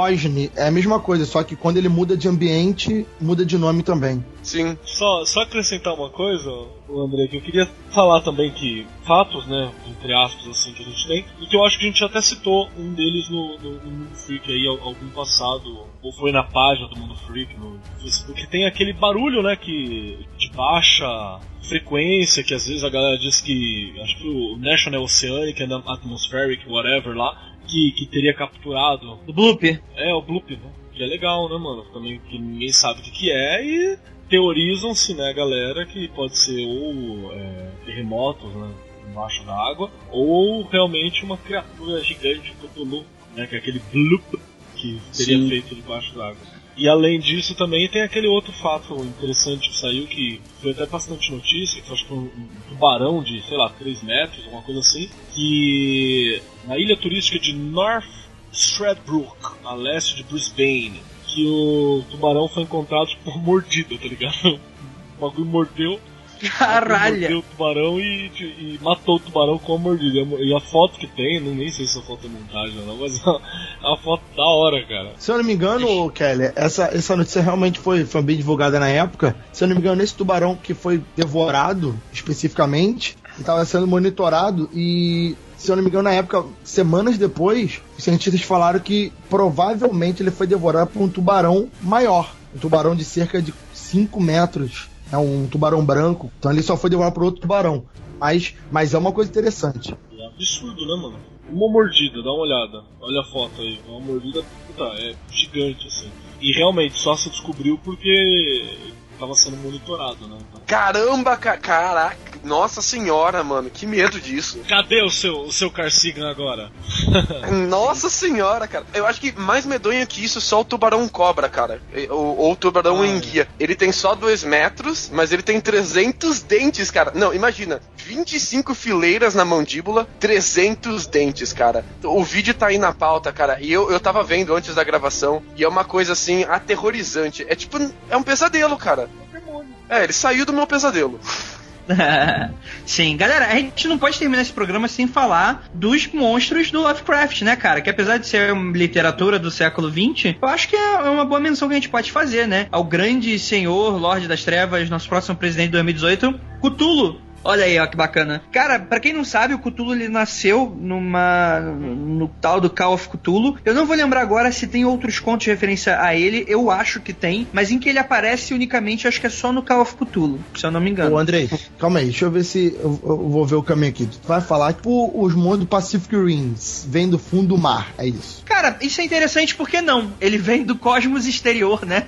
É a mesma coisa, só que quando ele muda de ambiente, muda de nome também. Sim. Só, só acrescentar uma coisa, o André, que eu queria falar também que fatos, né, entre aspas, assim, que a gente tem, e que eu acho que a gente até citou um deles no, no, no Mundo Freak aí, al- algum passado, ou foi na página do Mundo Freak no Facebook, que tem aquele barulho, né, que de baixa frequência, que às vezes a galera diz que, acho que o National Oceanic and Atmospheric, whatever lá, que, que teria capturado Do Bloop. é, o Bloop, né? Que é legal, né, mano? Também que ninguém sabe o que, que é e teorizam-se, né, galera, que pode ser ou é, terremotos, né, embaixo da água, ou realmente uma criatura gigante Cthulhu, né, que é aquele Bloop que seria Sim. feito debaixo da água. E além disso também tem aquele outro fato interessante que saiu, que foi até bastante notícia, que acho que um, tubarão de, sei lá, 3 metros, alguma coisa assim, que na ilha turística de North Stradbroke, a leste de Brisbane, que o tubarão foi encontrado por mordida, tá ligado? [LAUGHS] O bagulho mordeu, Caralho. mordeu o tubarão e, e matou o tubarão com a mordida. E a foto que tem, não nem sei se a foto é montagem ou não, mas [LAUGHS] é uma foto da hora, cara. Se eu não me engano, Kelly, essa, essa notícia realmente foi, foi bem divulgada na época. Se eu não me engano, esse tubarão que foi devorado especificamente estava sendo monitorado e, se eu não me engano, na época, semanas depois, os cientistas falaram que provavelmente ele foi devorado por um tubarão maior. Um tubarão de cerca de 5 metros. É um tubarão branco. Então ele só foi devorado por outro tubarão. Mas, mas é uma coisa interessante. É absurdo, né, mano? Uma mordida, dá uma olhada. Olha a foto aí. Uma mordida, puta, é gigante, assim. E realmente, só se descobriu porque tava sendo monitorado, né? Caramba, ca caraca. Nossa senhora, mano. Que medo disso. Cadê o seu, o seu Carsigan agora? [LAUGHS] Nossa senhora, cara. Eu acho que mais medonho que isso só o tubarão cobra, cara. Ou, ou o tubarão Ah, é. enguia. Ele tem só 2 metros, mas ele tem 300 dentes, cara. Não, imagina. 25 fileiras na mandíbula, 300 dentes, cara. O vídeo tá aí na pauta, cara. E eu, eu tava vendo antes da gravação. E é uma coisa assim, aterrorizante. É tipo, é um pesadelo, cara. É, ele saiu do meu pesadelo. [LAUGHS] Sim, galera, a gente não pode terminar esse programa sem falar dos monstros do Lovecraft, né, cara? Que apesar de ser literatura do século XX, eu acho que é uma boa menção que a gente pode fazer, né? Ao grande senhor, Lorde das Trevas, nosso próximo presidente de 2018, Cthulhu. Olha aí, ó, que bacana. Cara, pra quem não sabe, o Cthulhu ele nasceu numa. no tal do Call of Cthulhu. Eu não vou lembrar agora se tem outros contos de referência a ele, eu acho que tem, mas em que ele aparece unicamente, acho que é só no Call of Cthulhu, se eu não me engano. Ô, Andrei, calma aí, deixa eu ver se eu, eu vou ver o caminho aqui. Tu vai falar que tipo, os mundos Pacific Rings vêm do fundo do mar, é isso. Cara, isso é interessante porque não. Ele vem do cosmos exterior, né?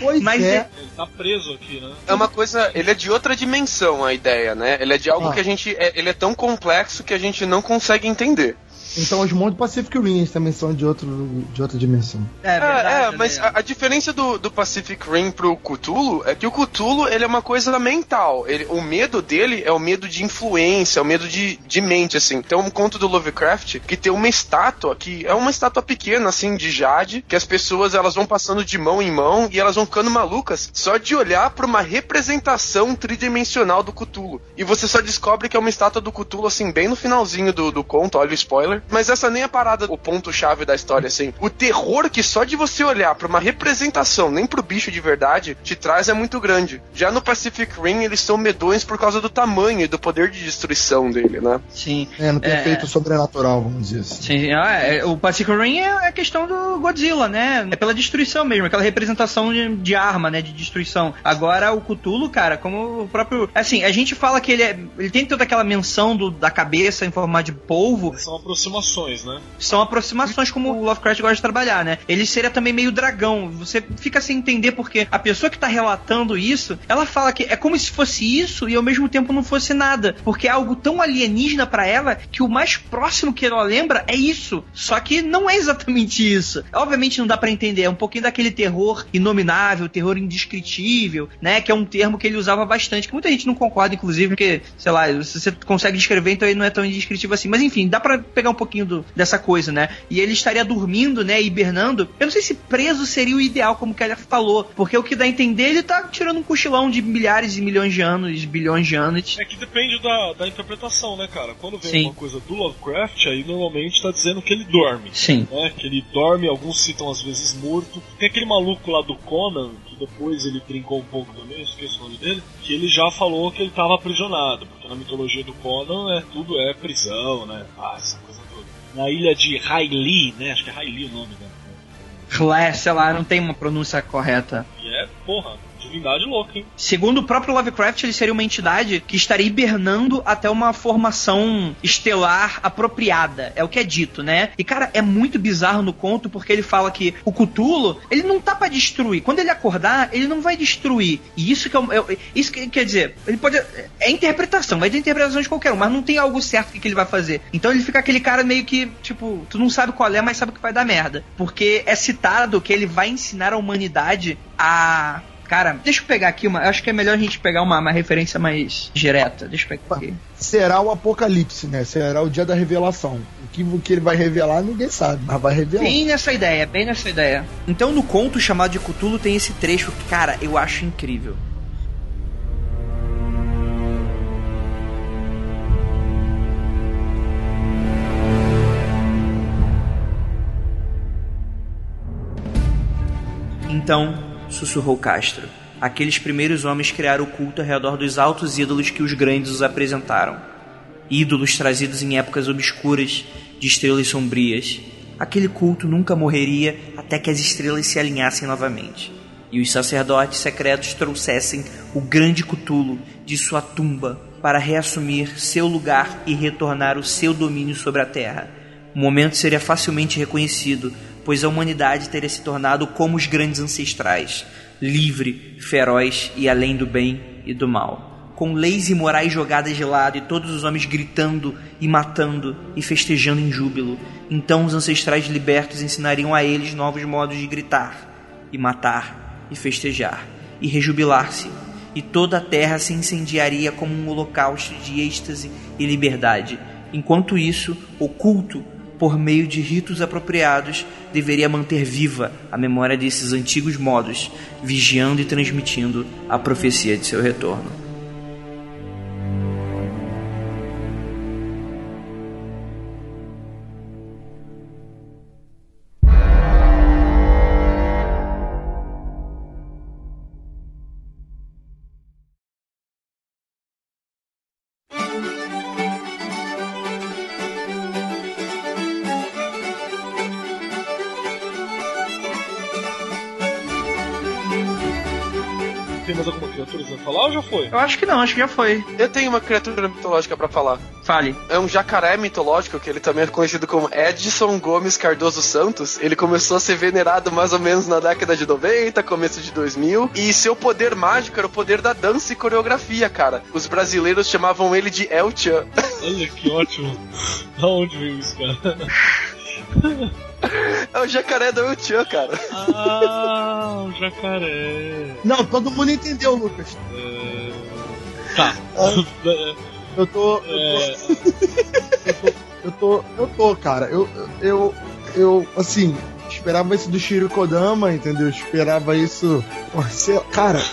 Pois [LAUGHS] Mas é. é- Ele tá preso aqui, né? É uma coisa, ele é de outra dimensão a ideia, né? Ele é de algo Ah. que a gente, é- ele é tão complexo que a gente não consegue entender. Então os mundos Pacific Rings também são de, outro, de outra dimensão. É, É, verdade, é, né? mas a, a diferença do, do Pacific Rim pro Cthulhu é que o Cthulhu ele é uma coisa mental. Ele, o medo dele é o medo de influência, é o medo de, de mente, assim. Tem um conto do Lovecraft que tem uma estátua que é uma estátua pequena, assim, de jade, que as pessoas elas vão passando de mão em mão e elas vão ficando malucas só de olhar pra uma representação tridimensional do Cthulhu. E você só descobre que é uma estátua do Cthulhu, assim, bem no finalzinho do, do conto, olha o spoiler. Mas essa nem é a parada, o ponto-chave da história, assim. O terror que só de você olhar pra uma representação, nem pro bicho de verdade, te traz é muito grande. Já no Pacific Rim, eles são medonhos por causa do tamanho e do poder de destruição dele, né? Sim. É, não tem É. efeito sobrenatural, vamos dizer assim. Sim, ah, é, o Pacific Rim é a questão do Godzilla, né? É pela destruição mesmo, aquela representação de, de arma, né? De destruição. Agora, o Cthulhu, cara, como o próprio. Assim, a gente fala que ele, é, ele tem toda aquela menção do- da cabeça em forma de polvo. São aproximações, né? São aproximações como o Lovecraft gosta de trabalhar, né? Ele seria também meio dragão. Você fica sem entender porque a pessoa que tá relatando isso, ela fala que é como se fosse isso e ao mesmo tempo não fosse nada. Porque é algo tão alienígena pra ela que o mais próximo que ela lembra é isso. Só que não é exatamente isso. Obviamente não dá pra entender. É um pouquinho daquele terror inominável, terror indescritível, né? Que é um termo que ele usava bastante. Que muita gente não concorda, inclusive, porque, sei lá, se você consegue descrever, então ele não é tão indescritível assim. Mas enfim, dá pra pegar um pouquinho do- dessa coisa, né? E ele estaria dormindo, né? Hibernando. Eu não sei se preso seria o ideal, como que ela falou. Porque o que dá a entender, ele tá tirando um cochilão de milhares e milhões de anos, bilhões de anos. É que depende da, da interpretação, né, cara? Quando vem Sim. uma coisa do Lovecraft, aí normalmente tá dizendo que ele dorme. Sim. Né? Que ele dorme, alguns citam às vezes morto. Tem aquele maluco lá do Conan, que depois ele brincou um pouco também, eu esqueço o nome dele, que ele já falou que ele tava aprisionado, porque na mitologia do Conan é, tudo é prisão, né? Ah, essa coisa. Na ilha de Haili, né? Acho que é Haili o nome, né? Flé, sei lá, não tem uma pronúncia correta. E é, porra, louca, hein? Segundo o próprio Lovecraft, ele seria uma entidade que estaria hibernando até uma formação estelar apropriada. É o que é dito, né? E, cara, é muito bizarro no conto porque ele fala que o Cthulhu, ele não tá pra destruir. Quando ele acordar, ele não vai destruir. E isso que é, o- é isso que quer dizer, ele pode. É interpretação, vai ter interpretação de qualquer um, mas não tem algo certo que ele vai fazer. Então ele fica aquele cara meio que, tipo, tu não sabe qual é, mas sabe que vai dar merda. Porque é citado que ele vai ensinar a humanidade a Cara, deixa eu pegar aqui uma. Acho que é melhor a gente pegar uma, uma referência mais direta. Deixa eu pegar aqui. Será o apocalipse, né? Será o dia da revelação. O que, o que ele vai revelar ninguém sabe, mas vai revelar. Bem nessa ideia, bem nessa ideia. Então no conto chamado de Cthulhu tem esse trecho que, cara, eu acho incrível. Então, sussurrou Castro, aqueles primeiros homens criaram o culto ao redor dos altos ídolos que os grandes os apresentaram. Ídolos trazidos em épocas obscuras, de estrelas sombrias. Aquele culto nunca morreria até que as estrelas se alinhassem novamente. E os sacerdotes secretos trouxessem o grande Cthulhu de sua tumba para reassumir seu lugar e retornar o seu domínio sobre a Terra. O momento seria facilmente reconhecido, pois a humanidade teria se tornado como os grandes ancestrais, livre, feroz e além do bem e do mal. Com leis e morais jogadas de lado e todos os homens gritando e matando e festejando em júbilo, então os ancestrais libertos ensinariam a eles novos modos de gritar e matar e festejar e rejubilar-se, e toda a terra se incendiaria como um holocausto de êxtase e liberdade. Enquanto isso, o culto por meio de ritos apropriados, deveria manter viva a memória desses antigos modos, vigiando e transmitindo a profecia de seu retorno. Foi? Eu acho que não, acho que já foi. Eu tenho uma criatura mitológica pra falar. Fale. É um jacaré mitológico, que ele também é conhecido como Edson Gomes Cardoso Santos. Ele começou a ser venerado mais ou menos na década de 90, começo de 2000. E seu poder mágico era o poder da dança e coreografia, cara. Os brasileiros chamavam ele de El Chan. [LAUGHS] Olha que ótimo. [LAUGHS] Aonde veio isso, cara? É o jacaré do El Chan, cara. Ah, o jacaré. Não, todo mundo entendeu, Lucas. É... Tá. Eu tô. Eu tô. Eu tô, eu tô, cara. Eu, eu, eu, assim, esperava isso do Shiro Kodama, entendeu? Esperava isso. Sei Cara, [LAUGHS]